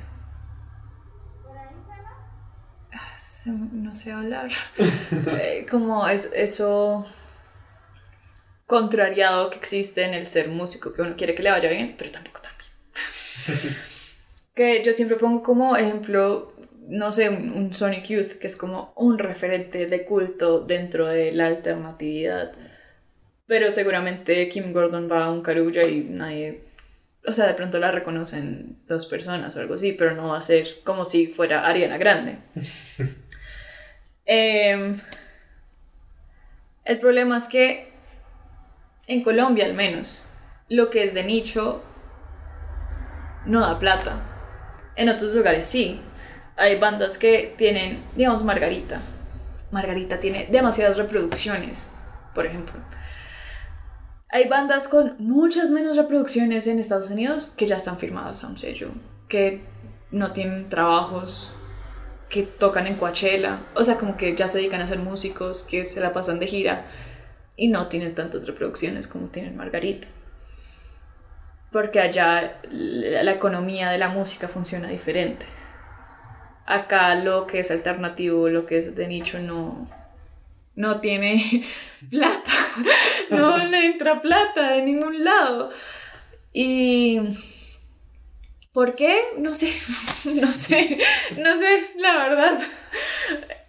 no sé hablar. Eh, como es, eso contrariado que existe en el ser músico, que uno quiere que le vaya bien, pero tampoco tan bien. que yo siempre pongo como ejemplo, no sé, un, Sonic Youth, que es como un referente de culto dentro de la alternatividad. Pero seguramente Kim Gordon va a un carulla y nadie, o sea, de pronto la reconocen dos personas o algo así, pero no va a ser como si fuera Ariana Grande. Em, el problema es que en Colombia al menos, lo que es de nicho no da plata. En otros lugares sí. Hay bandas que tienen, digamos, Margarita. Margarita tiene demasiadas reproducciones, por ejemplo. Hay bandas con muchas menos reproducciones en Estados Unidos que ya están firmadas a un sello, que no tienen trabajos, que tocan en Coachella, o sea, como que ya se dedican a ser músicos, que se la pasan de gira y no tienen tantas reproducciones como tienen Margarita porque allá la economía de la música funciona diferente. Acá lo que es alternativo, lo que es de nicho, no, no tiene plata, no le entra plata de ningún lado. Y... ¿Por qué? No sé, no sé, no sé, la verdad.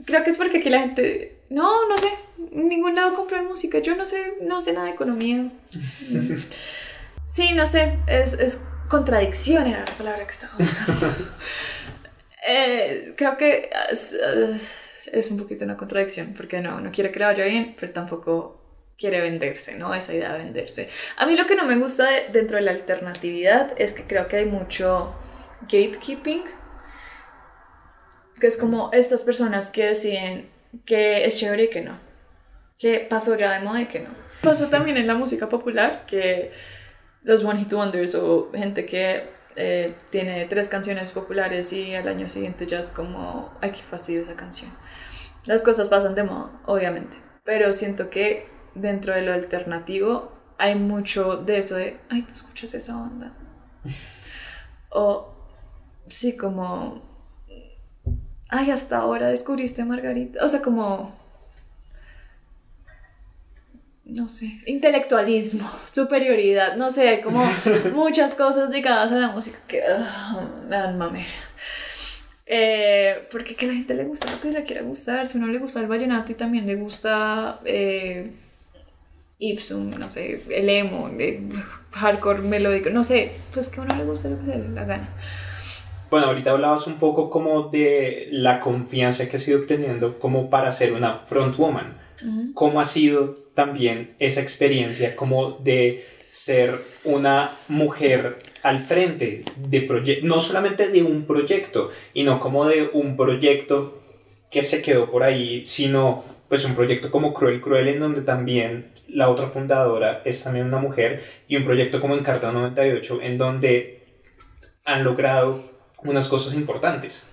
Creo que es porque aquí la gente, no, no sé, en ningún lado compran música, yo no sé, no sé nada de economía. Sí, no sé, es, es contradicción era la palabra que estaba usando. Eh, creo que es, es, un poquito una contradicción, porque no, no quiere que le vaya bien, pero tampoco quiere venderse, ¿no? Esa idea de venderse. A mí lo que no me gusta de- dentro de la alternatividad es que creo que hay mucho gatekeeping, que es como estas personas que deciden que es chévere y que no, que pasó ya de moda y que no. Pasa también en la música popular que los One Hit Wonders o gente que eh, tiene tres canciones populares y al año siguiente ya es como, ay, qué fastidio esa canción. Las cosas pasan de moda, obviamente, pero siento que dentro de lo alternativo hay mucho de eso de, ay, tú escuchas esa banda. O, sí, como, ay, hasta ahora descubriste a Margarita. O sea, como, no sé, intelectualismo, superioridad, no sé, como muchas cosas ligadas a la música que ugh, me dan mamera. Eh, porque que a la gente le gusta lo que le quiera gustar. Si uno le gusta el vallenato y también le gusta eh, Ipsum, no sé, el emo, el hardcore melódico, no sé, pues que a uno le gusta lo que se le dé la gana. Bueno, ahorita hablabas un poco como de la confianza que has ido obteniendo como para ser una frontwoman. Ujú. ¿Cómo ha sido también esa experiencia como de ser una mujer al frente de no solamente de un proyecto, y no como de un proyecto que se quedó por ahí, sino pues un proyecto como Cruel Cruel en donde también la otra fundadora es también una mujer y un proyecto como Encarta 98 en donde han logrado unas cosas importantes.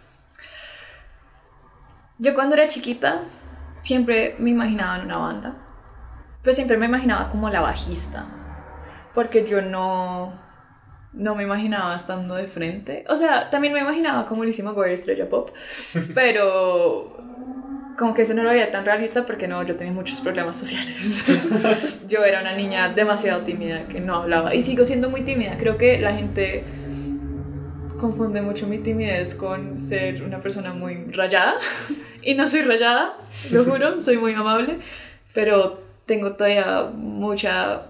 Yo cuando era chiquita siempre me imaginaba en una banda, pero siempre me imaginaba como la bajista, porque yo no, no me imaginaba estando de frente. O sea, también me imaginaba como Lizzie McGuire estrella pop, pero como que eso no lo veía tan realista porque no, yo tenía muchos problemas sociales. yo era una niña demasiado tímida que no hablaba y sigo siendo muy tímida. Creo que la gente confunde mucho mi timidez con ser una persona muy rayada. y no soy rayada, lo juro, soy muy amable, pero tengo todavía mucha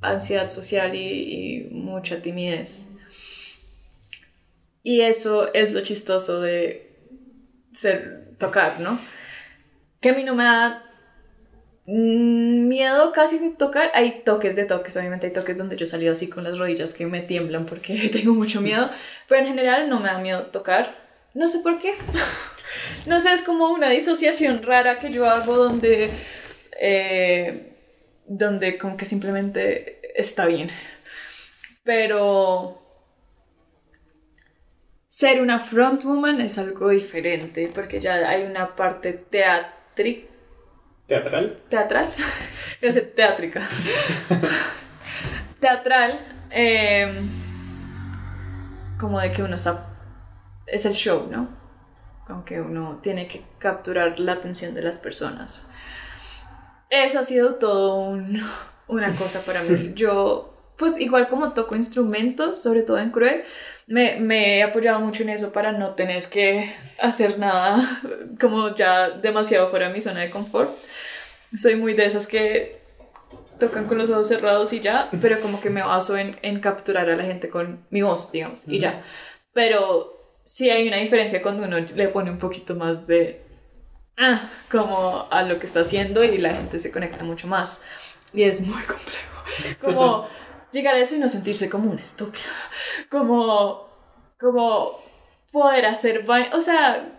ansiedad social y, y mucha timidez. Y eso es lo chistoso de ser tocar, ¿no? Que a mí no me da miedo casi tocar. Hay toques de toques, obviamente hay toques donde yo he salido así con las rodillas que me tiemblan porque tengo mucho miedo, pero en general no me da miedo tocar. No sé por qué. no sé, es como una disociación rara que yo hago donde, eh, donde como que simplemente está bien. Pero ser una frontwoman es algo diferente porque ya hay una parte teatri ¿Teatral? teatral, iba a teátrica, teatral, eh, como de que uno está, es el show, ¿no? Como que uno tiene que capturar la atención de las personas. Eso ha sido todo un- una cosa para mí. Yo, pues igual como toco instrumentos, sobre todo en Cruel, me, me he apoyado mucho en eso para no tener que hacer nada como ya demasiado fuera de mi zona de confort. Soy muy de esas que tocan con los ojos cerrados y ya, pero como que me baso en, en capturar a la gente con mi voz, digamos, y ya. Pero sí hay una diferencia cuando uno le pone un poquito más de... Ah, como a lo que está haciendo y la gente se conecta mucho más. Y es muy complejo. Como llegar a eso y no sentirse como una estúpida. Como, como poder hacer... O sea,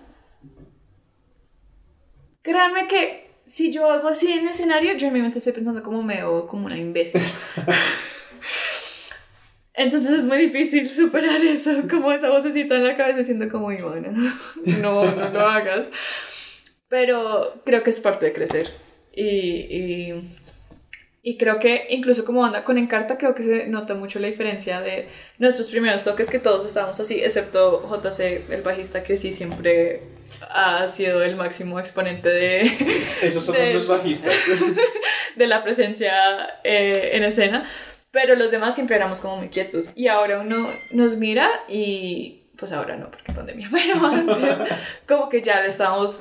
créanme que si yo hago así en escenario, yo en mi mente estoy pensando como me veo como una imbécil. Entonces es muy difícil superar eso, como esa vocecita en la cabeza siendo como Ivana. No, no lo hagas. Pero creo que es parte de crecer. Y, y creo que incluso como anda con Encarta, creo que se nota mucho la diferencia de nuestros primeros toques, que todos estábamos así, excepto JC, el bajista, que sí siempre ha sido el máximo exponente de, Esos somos los bajistas. de la presencia eh, en escena, pero los demás siempre éramos como muy quietos. Y ahora uno nos mira y, pues ahora no, porque pandemia, pero antes como que ya le estamos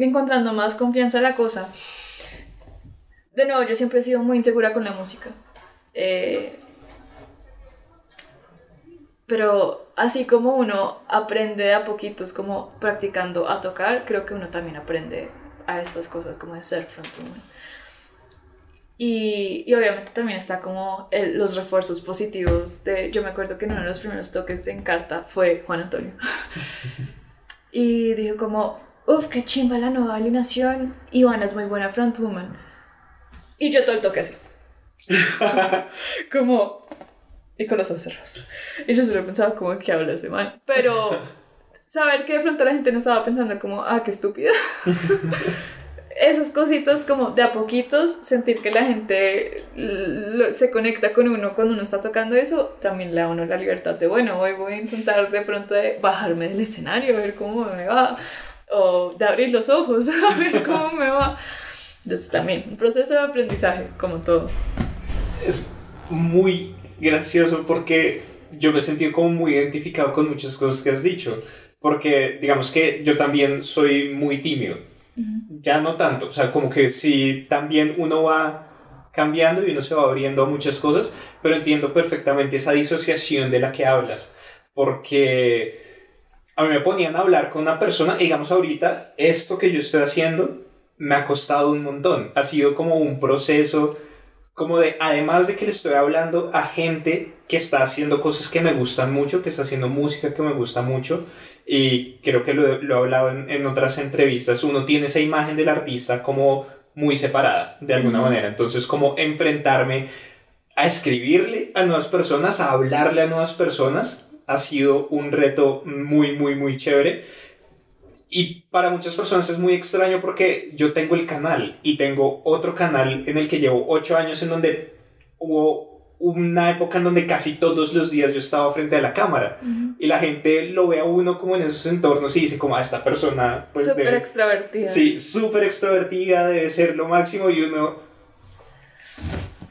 encontrando más confianza a la cosa. De nuevo, yo siempre he sido muy insegura con la música. Eh, pero así como uno aprende de a poquitos, como practicando a tocar, creo que uno también aprende a estas cosas, como de ser frontwoman. Y, y obviamente también está como el- los refuerzos positivos de... Yo me acuerdo que en uno de los primeros toques de Encarta fue Juan Antonio. y dijo como, uff, qué chimba la nueva alineación. Ivana es muy buena frontwoman. Y yo todo el toque así. como... Y con los ojos cerrados. Y yo solo pensaba como, ¿qué habla ese man? Pero saber que de pronto la gente no estaba pensando como, ah, qué estúpida. Esas cositas como de a poquitos, sentir que la gente lo- se conecta con uno cuando uno está tocando eso, también le da uno la libertad de, bueno, hoy voy a intentar de pronto de bajarme del escenario, a ver cómo me va, o de abrir los ojos, a ver cómo me va. Entonces también, un proceso de aprendizaje, como todo. Es muy gracioso porque yo me sentí como muy identificado con muchas cosas que has dicho. Porque digamos que yo también soy muy tímido. Ya no tanto. O sea, como que sí, también uno va cambiando y uno se va abriendo a muchas cosas, pero entiendo perfectamente esa disociación de la que hablas. Porque a mí me ponían a hablar con una persona, digamos ahorita, esto que yo estoy haciendo me ha costado un montón. Ha sido como un proceso, como de, además de que le estoy hablando a gente que está haciendo cosas que me gustan mucho, que está haciendo música que me gusta mucho, y creo que lo, lo he hablado en, en otras entrevistas, uno tiene esa imagen del artista como muy separada, de alguna manera. Entonces, como enfrentarme a escribirle a nuevas personas, a hablarle a nuevas personas, ha sido un reto muy, muy, muy chévere. Y para muchas personas es muy extraño porque yo tengo el canal y tengo otro canal en el que llevo ocho años en donde hubo una época en donde casi todos los días yo estaba frente a la cámara y la gente lo ve a uno como en esos entornos y dice como a esta persona pues Súper extrovertida. Sí, súper extrovertida, debe ser lo máximo y uno...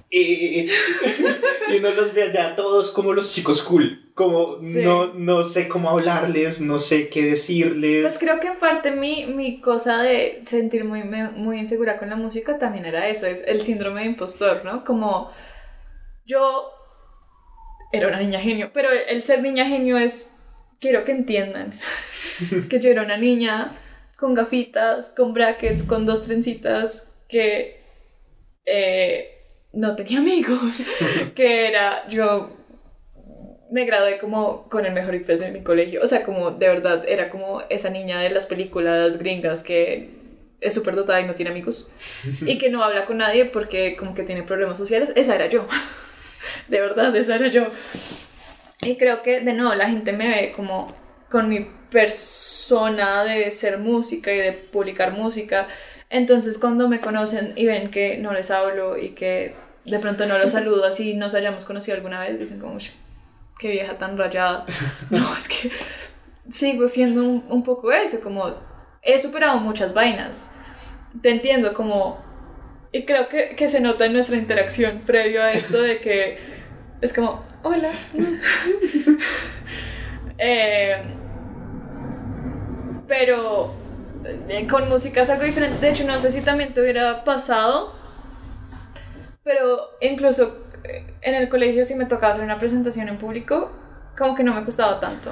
Y, y uno los ve allá todos como los chicos cool, como Sí. no, no sé cómo hablarles, no sé qué decirles. Pues creo que en parte mi, mi cosa de sentir muy, muy insegura con la música también era eso, es el síndrome de impostor, ¿no? Como yo era una niña genio, pero el ser niña genio es, quiero que entiendan, que yo era una niña con gafitas, con brackets, con dos trencitas, que eh, no tenía amigos, que era yo me gradué como con el mejor IFES de mi colegio. O sea, como de verdad era como esa niña de las películas gringas que es súper dotada y no tiene amigos y que no habla con nadie porque como que tiene problemas sociales. Esa era yo. De verdad, esa era yo. Y creo que de nuevo la gente me ve como con mi persona de ser música y de publicar música. Entonces cuando me conocen y ven que no les hablo y que de pronto no los saludo así nos hayamos conocido alguna vez, dicen como, "Ush, qué vieja tan rayada. No, es que sigo siendo un, un poco eso, como he superado muchas vainas. Te entiendo como... Y creo que, que se nota en nuestra interacción previo a esto de que es como, hola. Eh, pero eh, con música es algo diferente. De hecho, no sé si también te hubiera pasado. Pero incluso eh, en el colegio, si me tocaba hacer una presentación en público, como que no me costaba tanto.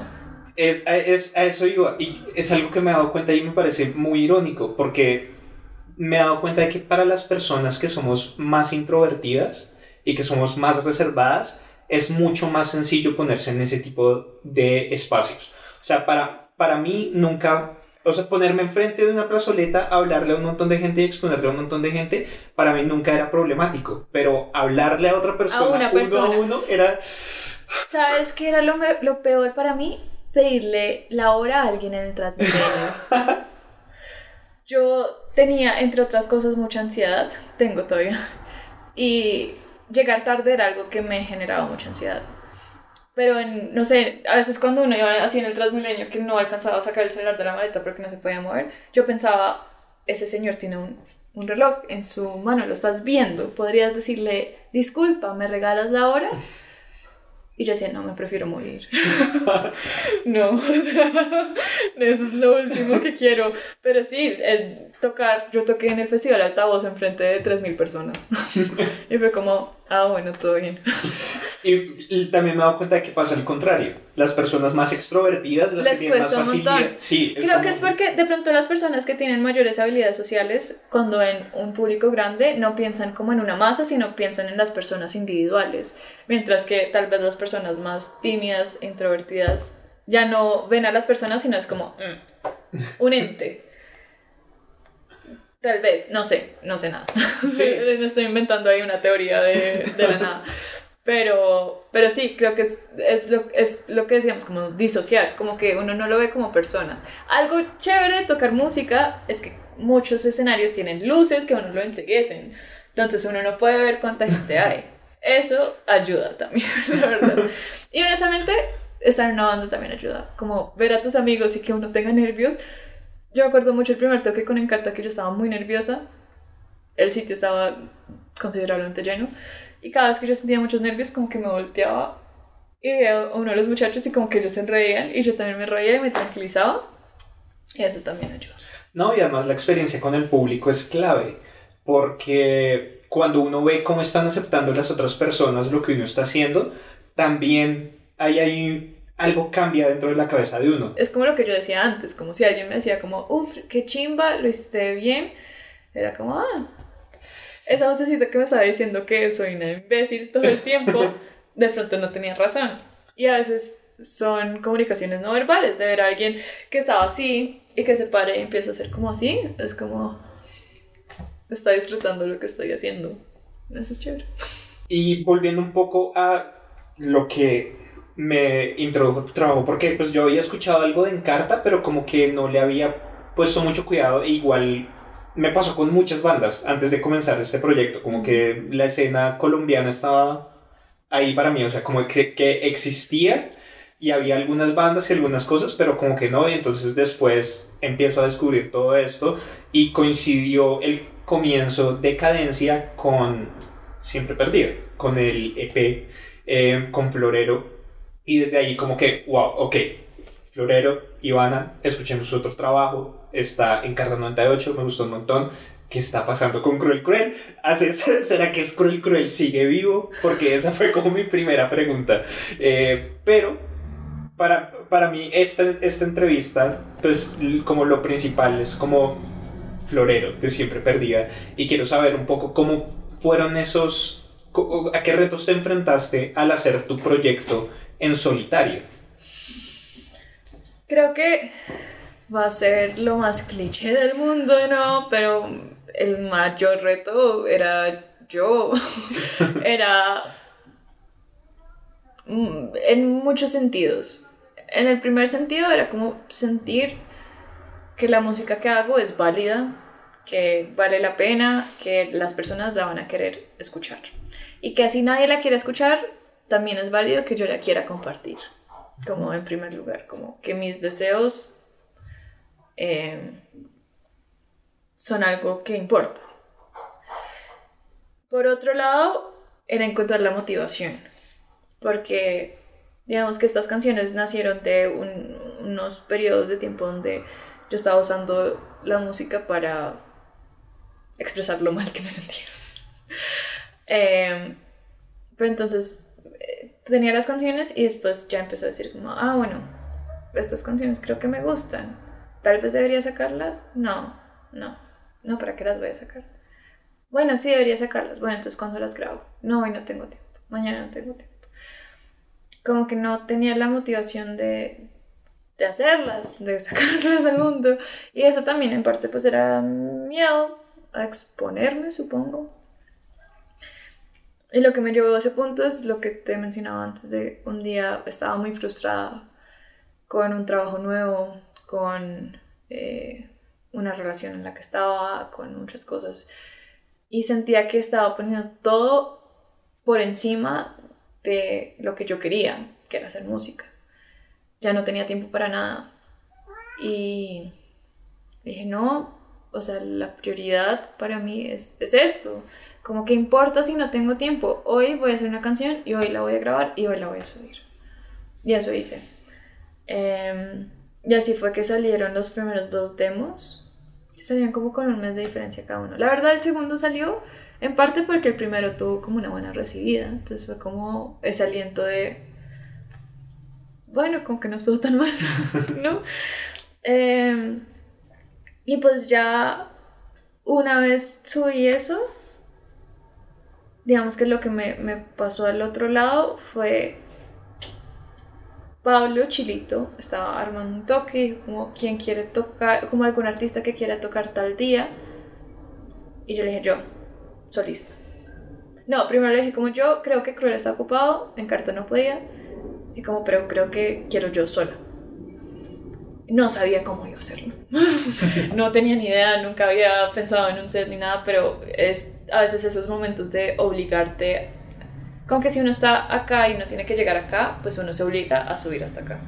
Es, es- a eso iba, y es algo que me he dado cuenta y me parece muy irónico, porque me he dado cuenta de que para las personas que somos más introvertidas y que somos más reservadas, es mucho más sencillo ponerse en ese tipo de espacios. O sea, para, para mí nunca, o sea, ponerme enfrente de una plazoleta, hablarle a un montón de gente y exponerle a un montón de gente, para mí nunca era problemático, pero hablarle a otra persona, una uno a uno, era... ¿Sabes qué era lo, lo peor para mí? Pedirle la hora a alguien en el Transmilenio. Yo tenía, entre otras cosas, mucha ansiedad, tengo todavía, y llegar tarde era algo que me generaba mucha ansiedad. Pero, en, no sé, a veces cuando uno iba así en el Transmilenio que no alcanzaba a sacar el celular de la maleta porque no se podía mover, yo pensaba, ese señor tiene un, un reloj en su mano, lo estás viendo, podrías decirle, disculpa, ¿me regalas la hora? Y yo decía, no, me prefiero morir. no, o sea, eso es lo último que quiero. Pero sí, el tocar, yo toqué en el Festival Altavoz enfrente de 3.000 personas. y fue como, Ah, bueno, todo bien. Y, y también me he dado cuenta de que pasa el contrario. Las personas más extrovertidas, las Les que tienen más cuesta un facilidad. montón. Sí, Creo que es como- porque de pronto las personas que tienen mayores habilidades sociales, cuando ven un público grande, no piensan como en una masa, sino piensan en las personas individuales. Mientras que tal vez las personas más tímidas, introvertidas, ya no ven a las personas, sino es como mm, un ente. Tal vez, no sé, no sé nada. Sí. Me estoy inventando ahí una teoría de, de la nada. Pero, pero sí, creo que es, es, lo, es lo que decíamos, como disociar, como que uno no lo ve como personas. Algo chévere de tocar música es que muchos escenarios tienen luces que a uno lo enseguecen. Entonces uno no puede ver cuánta gente hay. Eso ayuda también, la verdad. Y honestamente, estar en una banda también ayuda. Como ver a tus amigos y que uno tenga nervios. Yo me acuerdo mucho el primer toque con Encarta que yo estaba muy nerviosa. El sitio estaba considerablemente lleno. Y cada vez que yo sentía muchos nervios, como que me volteaba y veía a uno de los muchachos y como que ellos se reían y yo también me reía y me tranquilizaba. Y eso también ayuda. No, y además la experiencia con el público es clave, porque cuando uno ve cómo están aceptando las otras personas lo que uno está haciendo, también hay ahí algo cambia dentro de la cabeza de uno. Es como lo que yo decía antes, como si alguien me decía como, uff, qué chimba, lo hiciste bien. Era como, ah, esa vocecita que me estaba diciendo que soy una imbécil todo el tiempo, de pronto no tenía razón. Y a veces son comunicaciones no verbales, de ver a alguien que estaba así y que se pare y empieza a hacer como así, es como, está disfrutando lo que estoy haciendo. Eso es chévere. Y volviendo un poco a lo que me introdujo tu trabajo, porque pues yo había escuchado algo de Encarta, pero como que no le había puesto mucho cuidado e igual me pasó con muchas bandas antes de comenzar este proyecto, como que la escena colombiana estaba ahí para mí, o sea, como que, que existía y había algunas bandas y algunas cosas, pero como que no, y entonces después empiezo a descubrir todo esto y coincidió el comienzo de Cadencia con Siempre Perdida, con el EP, eh, con Florero, y desde ahí como que, wow, ok, Florero, Ivana, escuchemos otro trabajo, está en Carta 98, me gustó un montón. ¿Qué está pasando con Cruel Cruel? ¿Hace- ¿Será que es Cruel Cruel sigue vivo? Porque esa fue como mi primera pregunta. Eh, pero para, para mí esta, esta entrevista, pues como lo principal es como Florero, de siempre perdida. Y quiero saber un poco cómo fueron esos, a qué retos te enfrentaste al hacer tu proyecto en solitario. Creo que va a ser lo más cliché del mundo, ¿no? Pero el mayor reto era yo. era mm, en muchos sentidos. En el primer sentido era como sentir que la música que hago es válida, que vale la pena, que las personas la van a querer escuchar. Y que así nadie la quiera escuchar, también es válido que yo la quiera compartir como en primer lugar, como que mis deseos eh, son algo que importa. Por otro lado, era encontrar la motivación, porque digamos que estas canciones nacieron de un- unos periodos de tiempo donde yo estaba usando la música para expresar lo mal que me sentía. Eh, pero entonces eh, tenía las canciones y después ya empezó a decir como, ah, bueno, estas canciones creo que me gustan. Tal vez debería sacarlas. No, no, no, ¿para qué las voy a sacar? Bueno, sí, debería sacarlas. Bueno, entonces ¿cuándo las grabo? No, hoy no tengo tiempo. Mañana no tengo tiempo. Como que no tenía la motivación de, de hacerlas, de sacarlas al mundo. Y eso también en parte pues era miedo a exponerme, supongo. Y lo que me llevó a ese punto es lo que te mencionaba antes de un día estaba muy frustrada con un trabajo nuevo, con eh, una relación en la que estaba, con muchas cosas. Y sentía que estaba poniendo todo por encima de lo que yo quería, que era hacer música. Ya no tenía tiempo para nada. Y dije, no, o sea, la prioridad para mí es, es esto. Como que importa si no tengo tiempo. Hoy voy a hacer una canción y hoy la voy a grabar y hoy la voy a subir. Y eso hice. Em, y así fue que salieron los primeros dos demos Salían como con un mes de diferencia cada uno. La verdad, el segundo salió en parte porque el primero tuvo como una buena recibida. Entonces fue como ese aliento de. Bueno, como que no estuvo tan mal, ¿no? Em, y pues ya una vez subí eso, digamos que lo que me, me pasó al otro lado fue Pablo Chilito estaba armando un toque, como quien quiere tocar, como algún artista que quiera tocar tal día. Y yo le dije, yo, solista. No, primero le dije, como yo creo que Cruel está ocupado, en carta no podía. Y como, pero creo que quiero yo sola. No sabía cómo iba a hacerlo. no tenía ni idea, nunca había pensado en un set ni nada, pero es a veces esos momentos de obligarte con que si uno está acá y uno tiene que llegar acá, pues uno se obliga a subir hasta acá.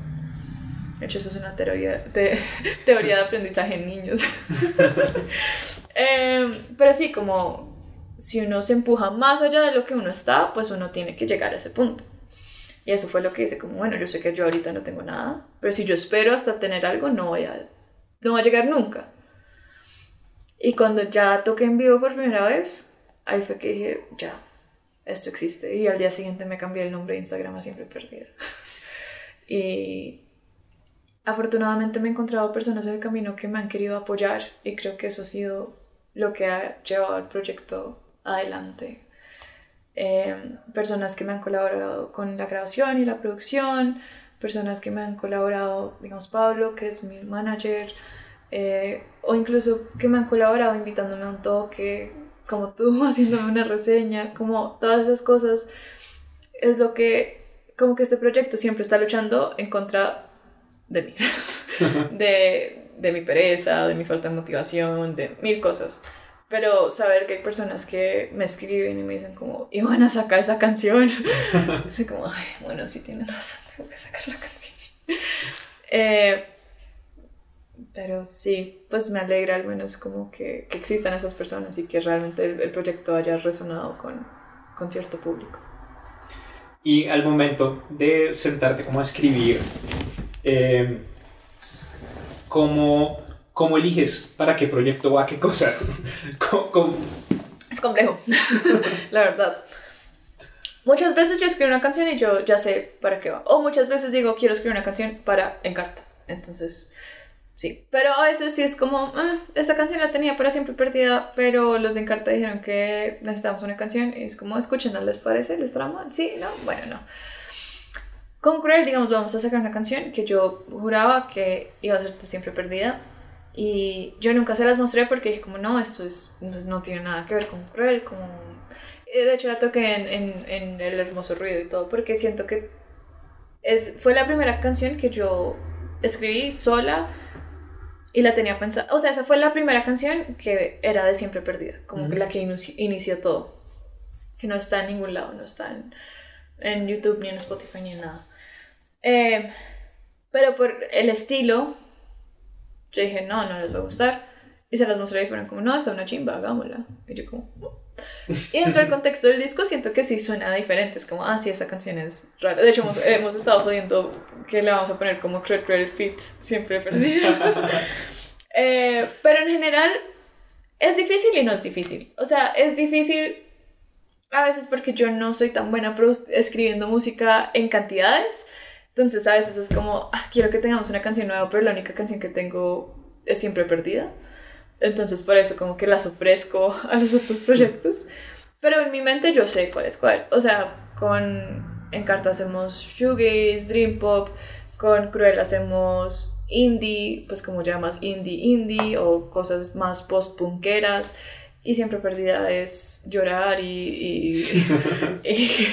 De hecho, eso es una teoría de, teoría de aprendizaje en niños. Em, pero sí, como si uno se empuja más allá de lo que uno está, pues uno tiene que llegar a ese punto. Y eso fue lo que hice, como bueno, yo sé que yo ahorita no tengo nada, pero si yo espero hasta tener algo, no voy a, no va a llegar nunca. Y cuando ya toqué en vivo por primera vez, ahí fue que dije, ya, esto existe. Y al día siguiente me cambié el nombre de Instagram a siempre perdida. y afortunadamente me he encontrado personas en el camino que me han querido apoyar y creo que eso ha sido lo que ha llevado el proyecto adelante. Em, personas que me han colaborado con la grabación y la producción, personas que me han colaborado, digamos Pablo, que es mi manager, eh, o incluso que me han colaborado invitándome a un toque, como tú haciéndome una reseña, como todas esas cosas, es lo que, como que este proyecto siempre está luchando en contra de mí, de, de mi pereza, de mi falta de motivación, de mil cosas. Pero saber que hay personas que me escriben y me dicen como, iban a sacar esa canción. Así como, ay, bueno, sí tienen razón, tengo que sacar la canción. Eh, pero sí, pues me alegra al menos como que, que existan esas personas y que realmente el, el proyecto haya resonado con, con, cierto público. Y al momento de sentarte como a escribir, eh, ¿cómo, ¿cómo, eliges para qué proyecto va qué cosa? ¿Cómo, cómo? Es complejo, la verdad. Muchas veces yo escribo una canción y yo ya sé para qué va. O muchas veces digo, quiero escribir una canción para Encarta. Entonces, Sí, pero a veces sí es como, ah, esta canción la tenía para siempre perdida, pero los de Encarta dijeron que necesitamos una canción y es como, escúchenla, ¿les parece? ¿Les trama? Sí, no, bueno, no. Con Cruel, digamos, vamos a sacar una canción que yo juraba que iba a ser siempre perdida y yo nunca se las mostré porque dije como, no, esto es, pues, no tiene nada que ver con Cruel, como... De hecho la toqué en, en, en El Hermoso Ruido y todo porque siento que es, fue la primera canción que yo escribí sola y la tenía pensada. O sea, esa fue la primera canción que era de Siempre Perdida, como que la que inició, todo. Que no está en ningún lado, no está en, en YouTube, ni en Spotify, ni en nada. Eh, pero por el estilo, yo dije, no, no les va a gustar. Y se las mostré y fueron como, no, está una chimba, hagámosla. Y yo como, Y dentro del contexto del disco siento que sí suena diferente. Es como, ah, sí, esa canción es rara. De hecho, hemos, hemos estado jodiendo que le vamos a poner como Cruel Cruel Fit, siempre perdida. eh, pero en general es difícil y no es difícil. O sea, es difícil a veces porque yo no soy tan buena escribiendo música en cantidades. Entonces a veces es como, ah, quiero que tengamos una canción nueva, pero la única canción que tengo es siempre perdida. Entonces por eso como que las ofrezco a los otros proyectos. Pero en mi mente yo sé cuál es cuál. O sea, con Encarta hacemos shoegaze, dream pop, con Cruel hacemos indie, pues como ya más indie indie o cosas más post-punkeras y siempre perdida es llorar y, y,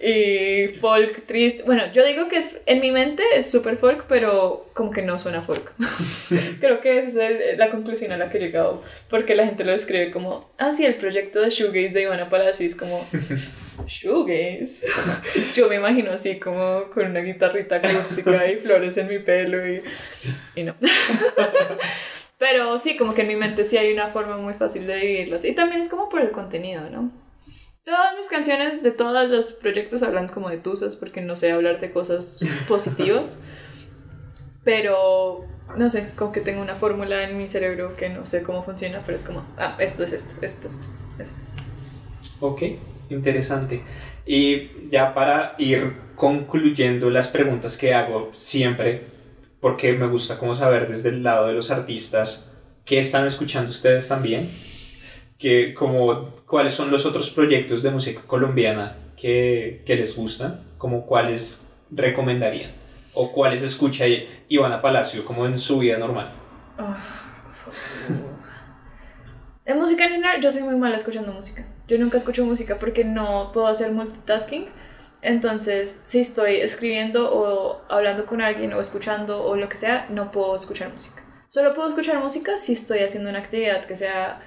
y, folk triste. Bueno, yo digo que es, en mi mente es super folk, pero como que no suena folk. Creo que esa es la conclusión a la que he llegado, porque la gente lo describe como, ah, sí, el proyecto de Shoegaze de Ivana Palacio es como, Shoegaze. yo me imagino así como con una guitarrita acústica y flores en mi pelo y, y no. Pero sí, como que en mi mente sí hay una forma muy fácil de vivirlas. Y también es como por el contenido, ¿no? Todas mis canciones de todos los proyectos hablan como de tusas porque no sé hablar de cosas positivas. Pero no sé, como que tengo una fórmula en mi cerebro que no sé cómo funciona, pero es como, ah, esto es esto, esto es esto, esto es. Ok, interesante. Y ya para ir concluyendo las preguntas que hago siempre, porque me gusta como saber desde el lado de los artistas qué están escuchando ustedes también, que como cuáles son los otros proyectos de música colombiana que, que les gustan, como cuáles recomendarían o cuáles escucha Ivana Palacio como en su vida normal. En música en general, yo soy muy mala escuchando música. Yo nunca escucho música porque no puedo hacer multitasking. Entonces, si estoy escribiendo o hablando con alguien o escuchando o lo que sea, no puedo escuchar música. Solo puedo escuchar música si estoy haciendo una actividad que sea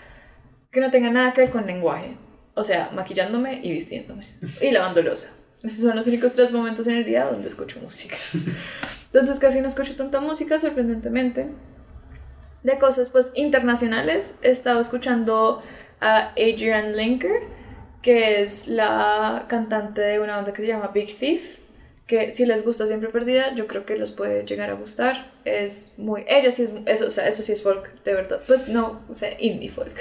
que no tenga nada que ver con lenguaje. O sea, maquillándome y vistiéndome y lavando losa. Esos son los únicos tres momentos en el día donde escucho música. Entonces casi no escucho tanta música, sorprendentemente de cosas pues internacionales, he estado escuchando a Adrian Linker, que es la cantante de una banda que se llama Big Thief, que si les gusta Siempre Perdida, yo creo que les puede llegar a gustar. Es muy... Ella sí es... Eso, o sea, eso sí es folk, de verdad. Pues no, o sea, indie folk.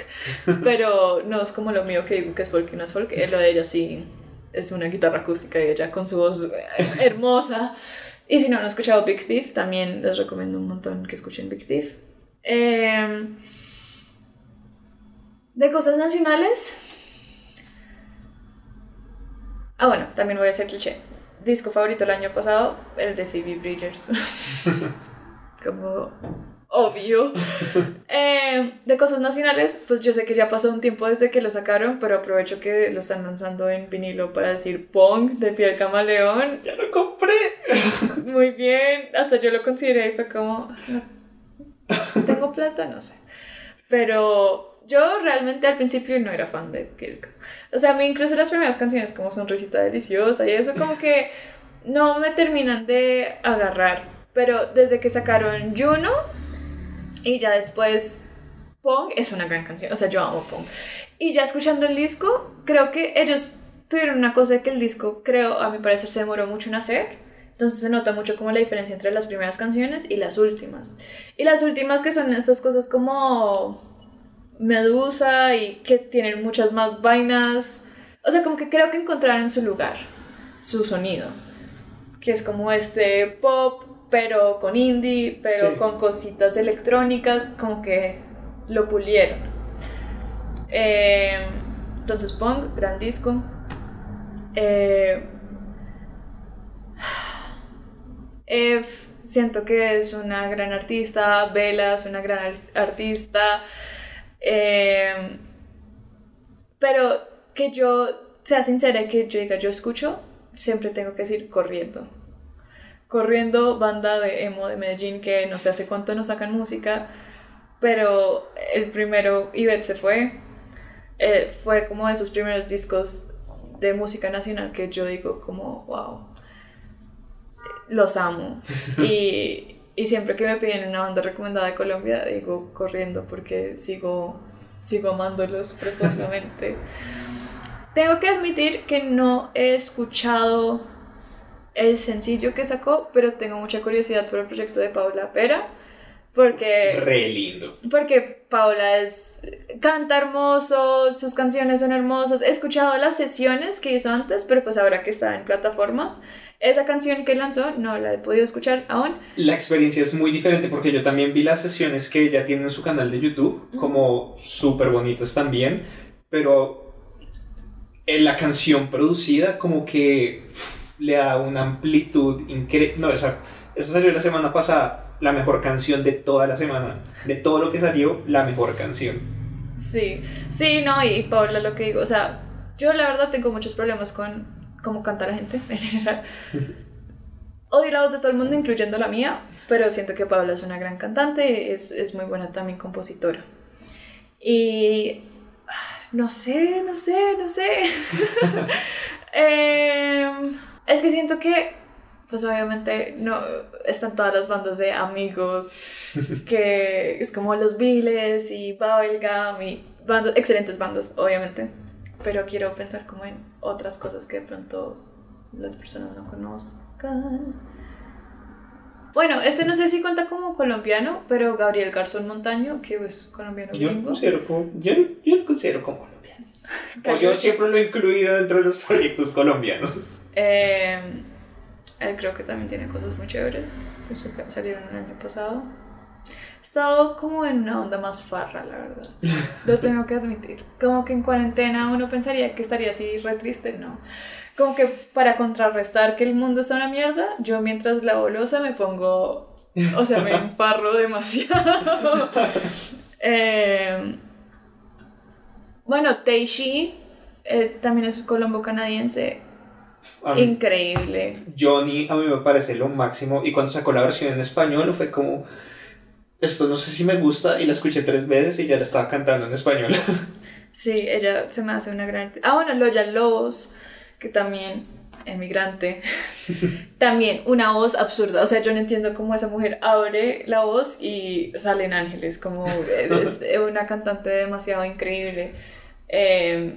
Pero no es como lo mío que digo que es folk y no es folk. Lo de ella sí es una guitarra acústica y ella con su voz hermosa. Y si no han escuchado Big Thief, también les recomiendo un montón que escuchen Big Thief. Em, de cosas nacionales. Ah, bueno, también voy a hacer cliché. Disco favorito el año pasado, el de Phoebe Bridgers. Como obvio. Em, de cosas nacionales, pues yo sé que ya pasó un tiempo desde que lo sacaron, pero aprovecho que lo están lanzando en vinilo para decir Pong de Piel Camaleón. ¡Ya lo compré! Muy bien, hasta yo lo consideré y fue como, ¿Tengo plata? No sé. Pero yo realmente al principio no era fan de Pirco. O sea, a mí incluso las primeras canciones como Sonrisita Deliciosa y eso como que no me terminan de agarrar. Pero desde que sacaron Juno y ya después Pong es una gran canción. O sea, yo amo Pong. Y ya escuchando el disco, creo que ellos tuvieron una cosa que el disco, creo, a mi parecer, se demoró mucho en hacer entonces se nota mucho como la diferencia entre las primeras canciones y las últimas. Y las últimas que son estas cosas como Medusa y que tienen muchas más vainas. O sea, como que creo que encontraron su lugar, su sonido. Que es como este pop, pero con indie, pero con cositas electrónicas, como que lo pulieron. Eh, entonces Pong, gran disco. Eh, siento que es una gran artista, Bella es una gran artista, em, pero que yo sea sincera y que yo diga yo escucho, siempre tengo que decir corriendo. Corriendo, banda de emo de Medellín que no sé hace cuánto no sacan música, pero el primero, Ivette se fue, eh, fue como de esos primeros discos de música nacional que yo digo como, wow, los amo. Y, y, siempre que me piden una banda recomendada de Colombia, digo corriendo porque sigo, sigo amándolos profundamente. Tengo que admitir que no he escuchado el sencillo que sacó, pero tengo mucha curiosidad por el proyecto de Paula Pera. Porque. Re lindo. Porque Paula es. canta hermoso, sus canciones son hermosas. He escuchado las sesiones que hizo antes, pero pues ahora que está en plataformas, esa canción que lanzó no la he podido escuchar aún. La experiencia es muy diferente porque yo también vi las sesiones que ella tiene en su canal de YouTube, como súper bonitas también, pero en la canción producida como que le da una amplitud increíble. No, esa, esa salió la semana pasada, la mejor canción de toda la semana. De todo lo que salió, la mejor canción. Sí, sí, no, y Paula lo que digo, o sea, yo la verdad tengo muchos problemas con cómo canta la gente en general. Odio la voz de todo el mundo, incluyendo la mía, pero siento que Paula es una gran cantante, es, es muy buena también compositora. Y no sé, no sé, no sé. Em, es que siento que, pues obviamente, no están todas las bandas de amigos, que es como Los Viles y Bubblegum y bandas, excelentes bandas, obviamente pero quiero pensar como en otras cosas que de pronto las personas no conozcan. Bueno, este no sé si cuenta como colombiano, pero Gabriel Garzón Montaño, que es colombiano Yo lo considero como, yo, yo lo considero como colombiano. O yo siempre lo he incluido dentro de los proyectos colombianos. Eh, él creo que también tiene cosas muy chéveres. Salieron el año pasado. Estado como en una onda más farra, la verdad. Lo tengo que admitir. Como que en cuarentena uno pensaría que estaría así re triste, no. Como que para contrarrestar que el mundo está una mierda, yo mientras la bolosa me pongo. O sea, me enfarro demasiado. Eh, bueno, Teishi eh, también es colombo canadiense. Mí- Increíble. Johnny a mí me parece lo máximo y cuando sacó la versión en español fue como esto no sé si me gusta y la escuché tres veces y ya la estaba cantando en español. Sí, ella se me hace una gran artista. Ah, bueno, Loya Lobos, que también, emigrante, también una voz absurda. O sea, yo no entiendo cómo esa mujer abre la voz y salen ángeles, como es una cantante demasiado increíble. Eh,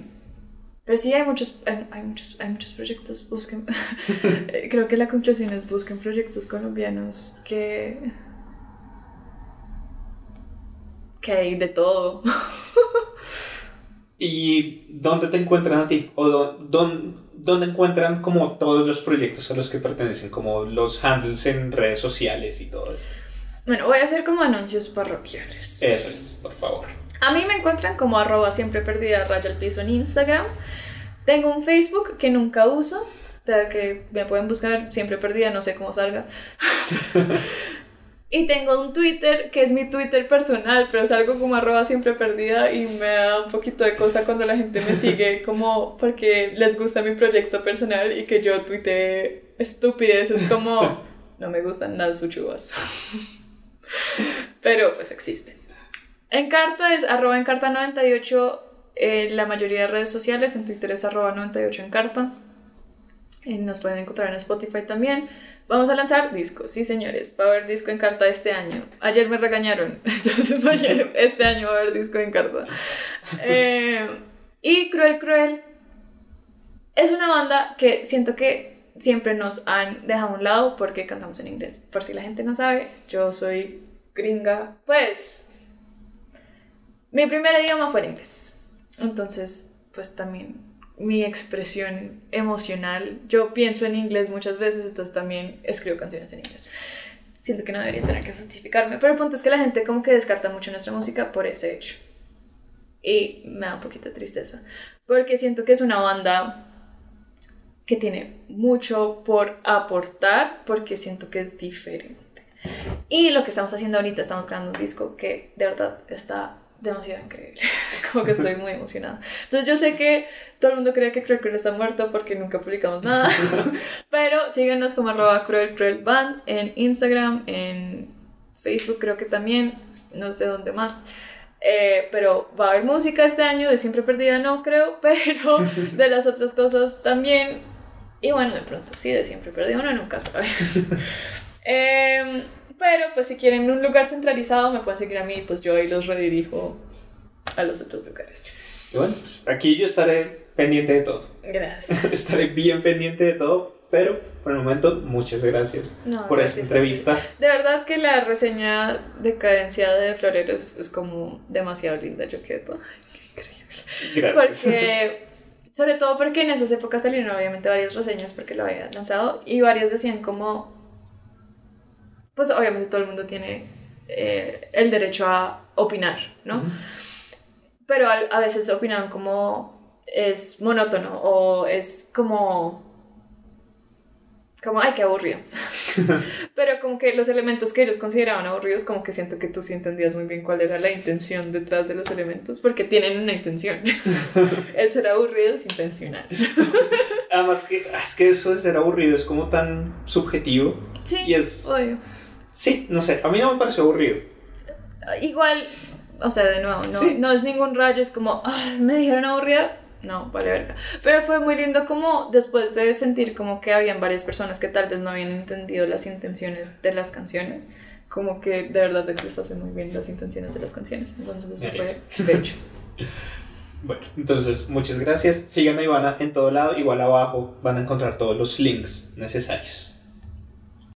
pero sí, hay muchos, hay, hay muchos, hay muchos proyectos. Busquen. Creo que la conclusión es busquen proyectos colombianos que. Que hay de todo. ¿Y dónde te encuentran a ti? ¿O dó- dón- dónde encuentran como todos los proyectos a los que pertenecen? Como los handles en redes sociales y todo esto. Bueno, voy a hacer como anuncios parroquiales. Eso es, por favor. A mí me encuentran como arroba siempre perdida raya al piso en Instagram. Tengo un Facebook que nunca uso, que me pueden buscar siempre perdida, no sé cómo salga. y tengo un Twitter que es mi Twitter personal, pero salgo como arroba siempre perdida y me da un poquito de cosa cuando la gente me sigue como porque les gusta mi proyecto personal y que yo tuitee estupideces como no me gustan las uchuvas. pero pues existe. En carta es arroba en carta 98 en la mayoría de redes sociales, en Twitter es arroba 98 en carta. Y nos pueden encontrar en Spotify también. Vamos a lanzar discos, sí señores, va a haber disco en carta este año. Ayer me regañaron, entonces este año va a haber disco en carta. Eh, y Cruel Cruel es una banda que siento que siempre nos han dejado a un lado porque cantamos en inglés. Por si la gente no sabe, yo soy gringa, pues mi primer idioma fue el inglés. Entonces, pues también mi expresión emocional, yo pienso en inglés muchas veces, entonces también escribo canciones en inglés. Siento que no debería tener que justificarme, pero el punto es que la gente como que descarta mucho nuestra música por ese hecho. Y me da un poquito de tristeza, porque siento que es una banda que tiene mucho por aportar, porque siento que es diferente. Y lo que estamos haciendo ahorita, estamos grabando un disco que de verdad está demasiado increíble. Como que estoy muy emocionada. Entonces yo sé que todo el mundo cree que Cruel Cruel está muerto porque nunca publicamos nada. Pero síguenos como arroba Cruel Cruel Band en Instagram, en Facebook creo que también, no sé dónde más. Eh, pero va a haber música este año, de Siempre Perdida no creo, pero de las otras cosas también. Y bueno, de pronto sí, de Siempre Perdida uno nunca sabe. Em, pero pues si quieren un lugar centralizado me pueden seguir a mí, pues yo ahí los redirijo a los otros lugares. Y bueno, pues aquí yo estaré pendiente de todo. Gracias. estaré bien pendiente de todo, pero por el momento, muchas gracias No, por esta gracias a ti. entrevista. De verdad que la reseña de cadencia de Florero es, como demasiado linda, yo quedo, ay, increíble. Gracias. Porque, sobre todo porque en esas épocas salieron obviamente varias reseñas porque lo había lanzado y varias decían como, pues obviamente todo el mundo tiene eh, el derecho a opinar, ¿no? Pero a, a veces opinaban como es monótono o es como... Como, ay, qué aburrido. Pero como que los elementos que ellos consideraban aburridos, como que siento que tú sí entendías muy bien cuál era la intención detrás de los elementos, porque tienen una intención. El ser aburrido es intencional. Además que es que eso de ser aburrido es como tan subjetivo. Sí, Y es- obvio. Sí, no sé, a mí no me pareció aburrido. Igual, o sea, de nuevo, no, Sí. no es ningún rayo, es como, "Ay, me dijeron aburrida. No, vale verga. Pero fue muy lindo como después de sentir como que habían varias personas que tal vez no habían entendido las intenciones de las canciones, como que de verdad expresaste muy bien las intenciones de las canciones. Entonces eso fue bello. Bueno, entonces muchas gracias. Sigan a Ivana en todo lado, igual abajo van a encontrar todos los links necesarios.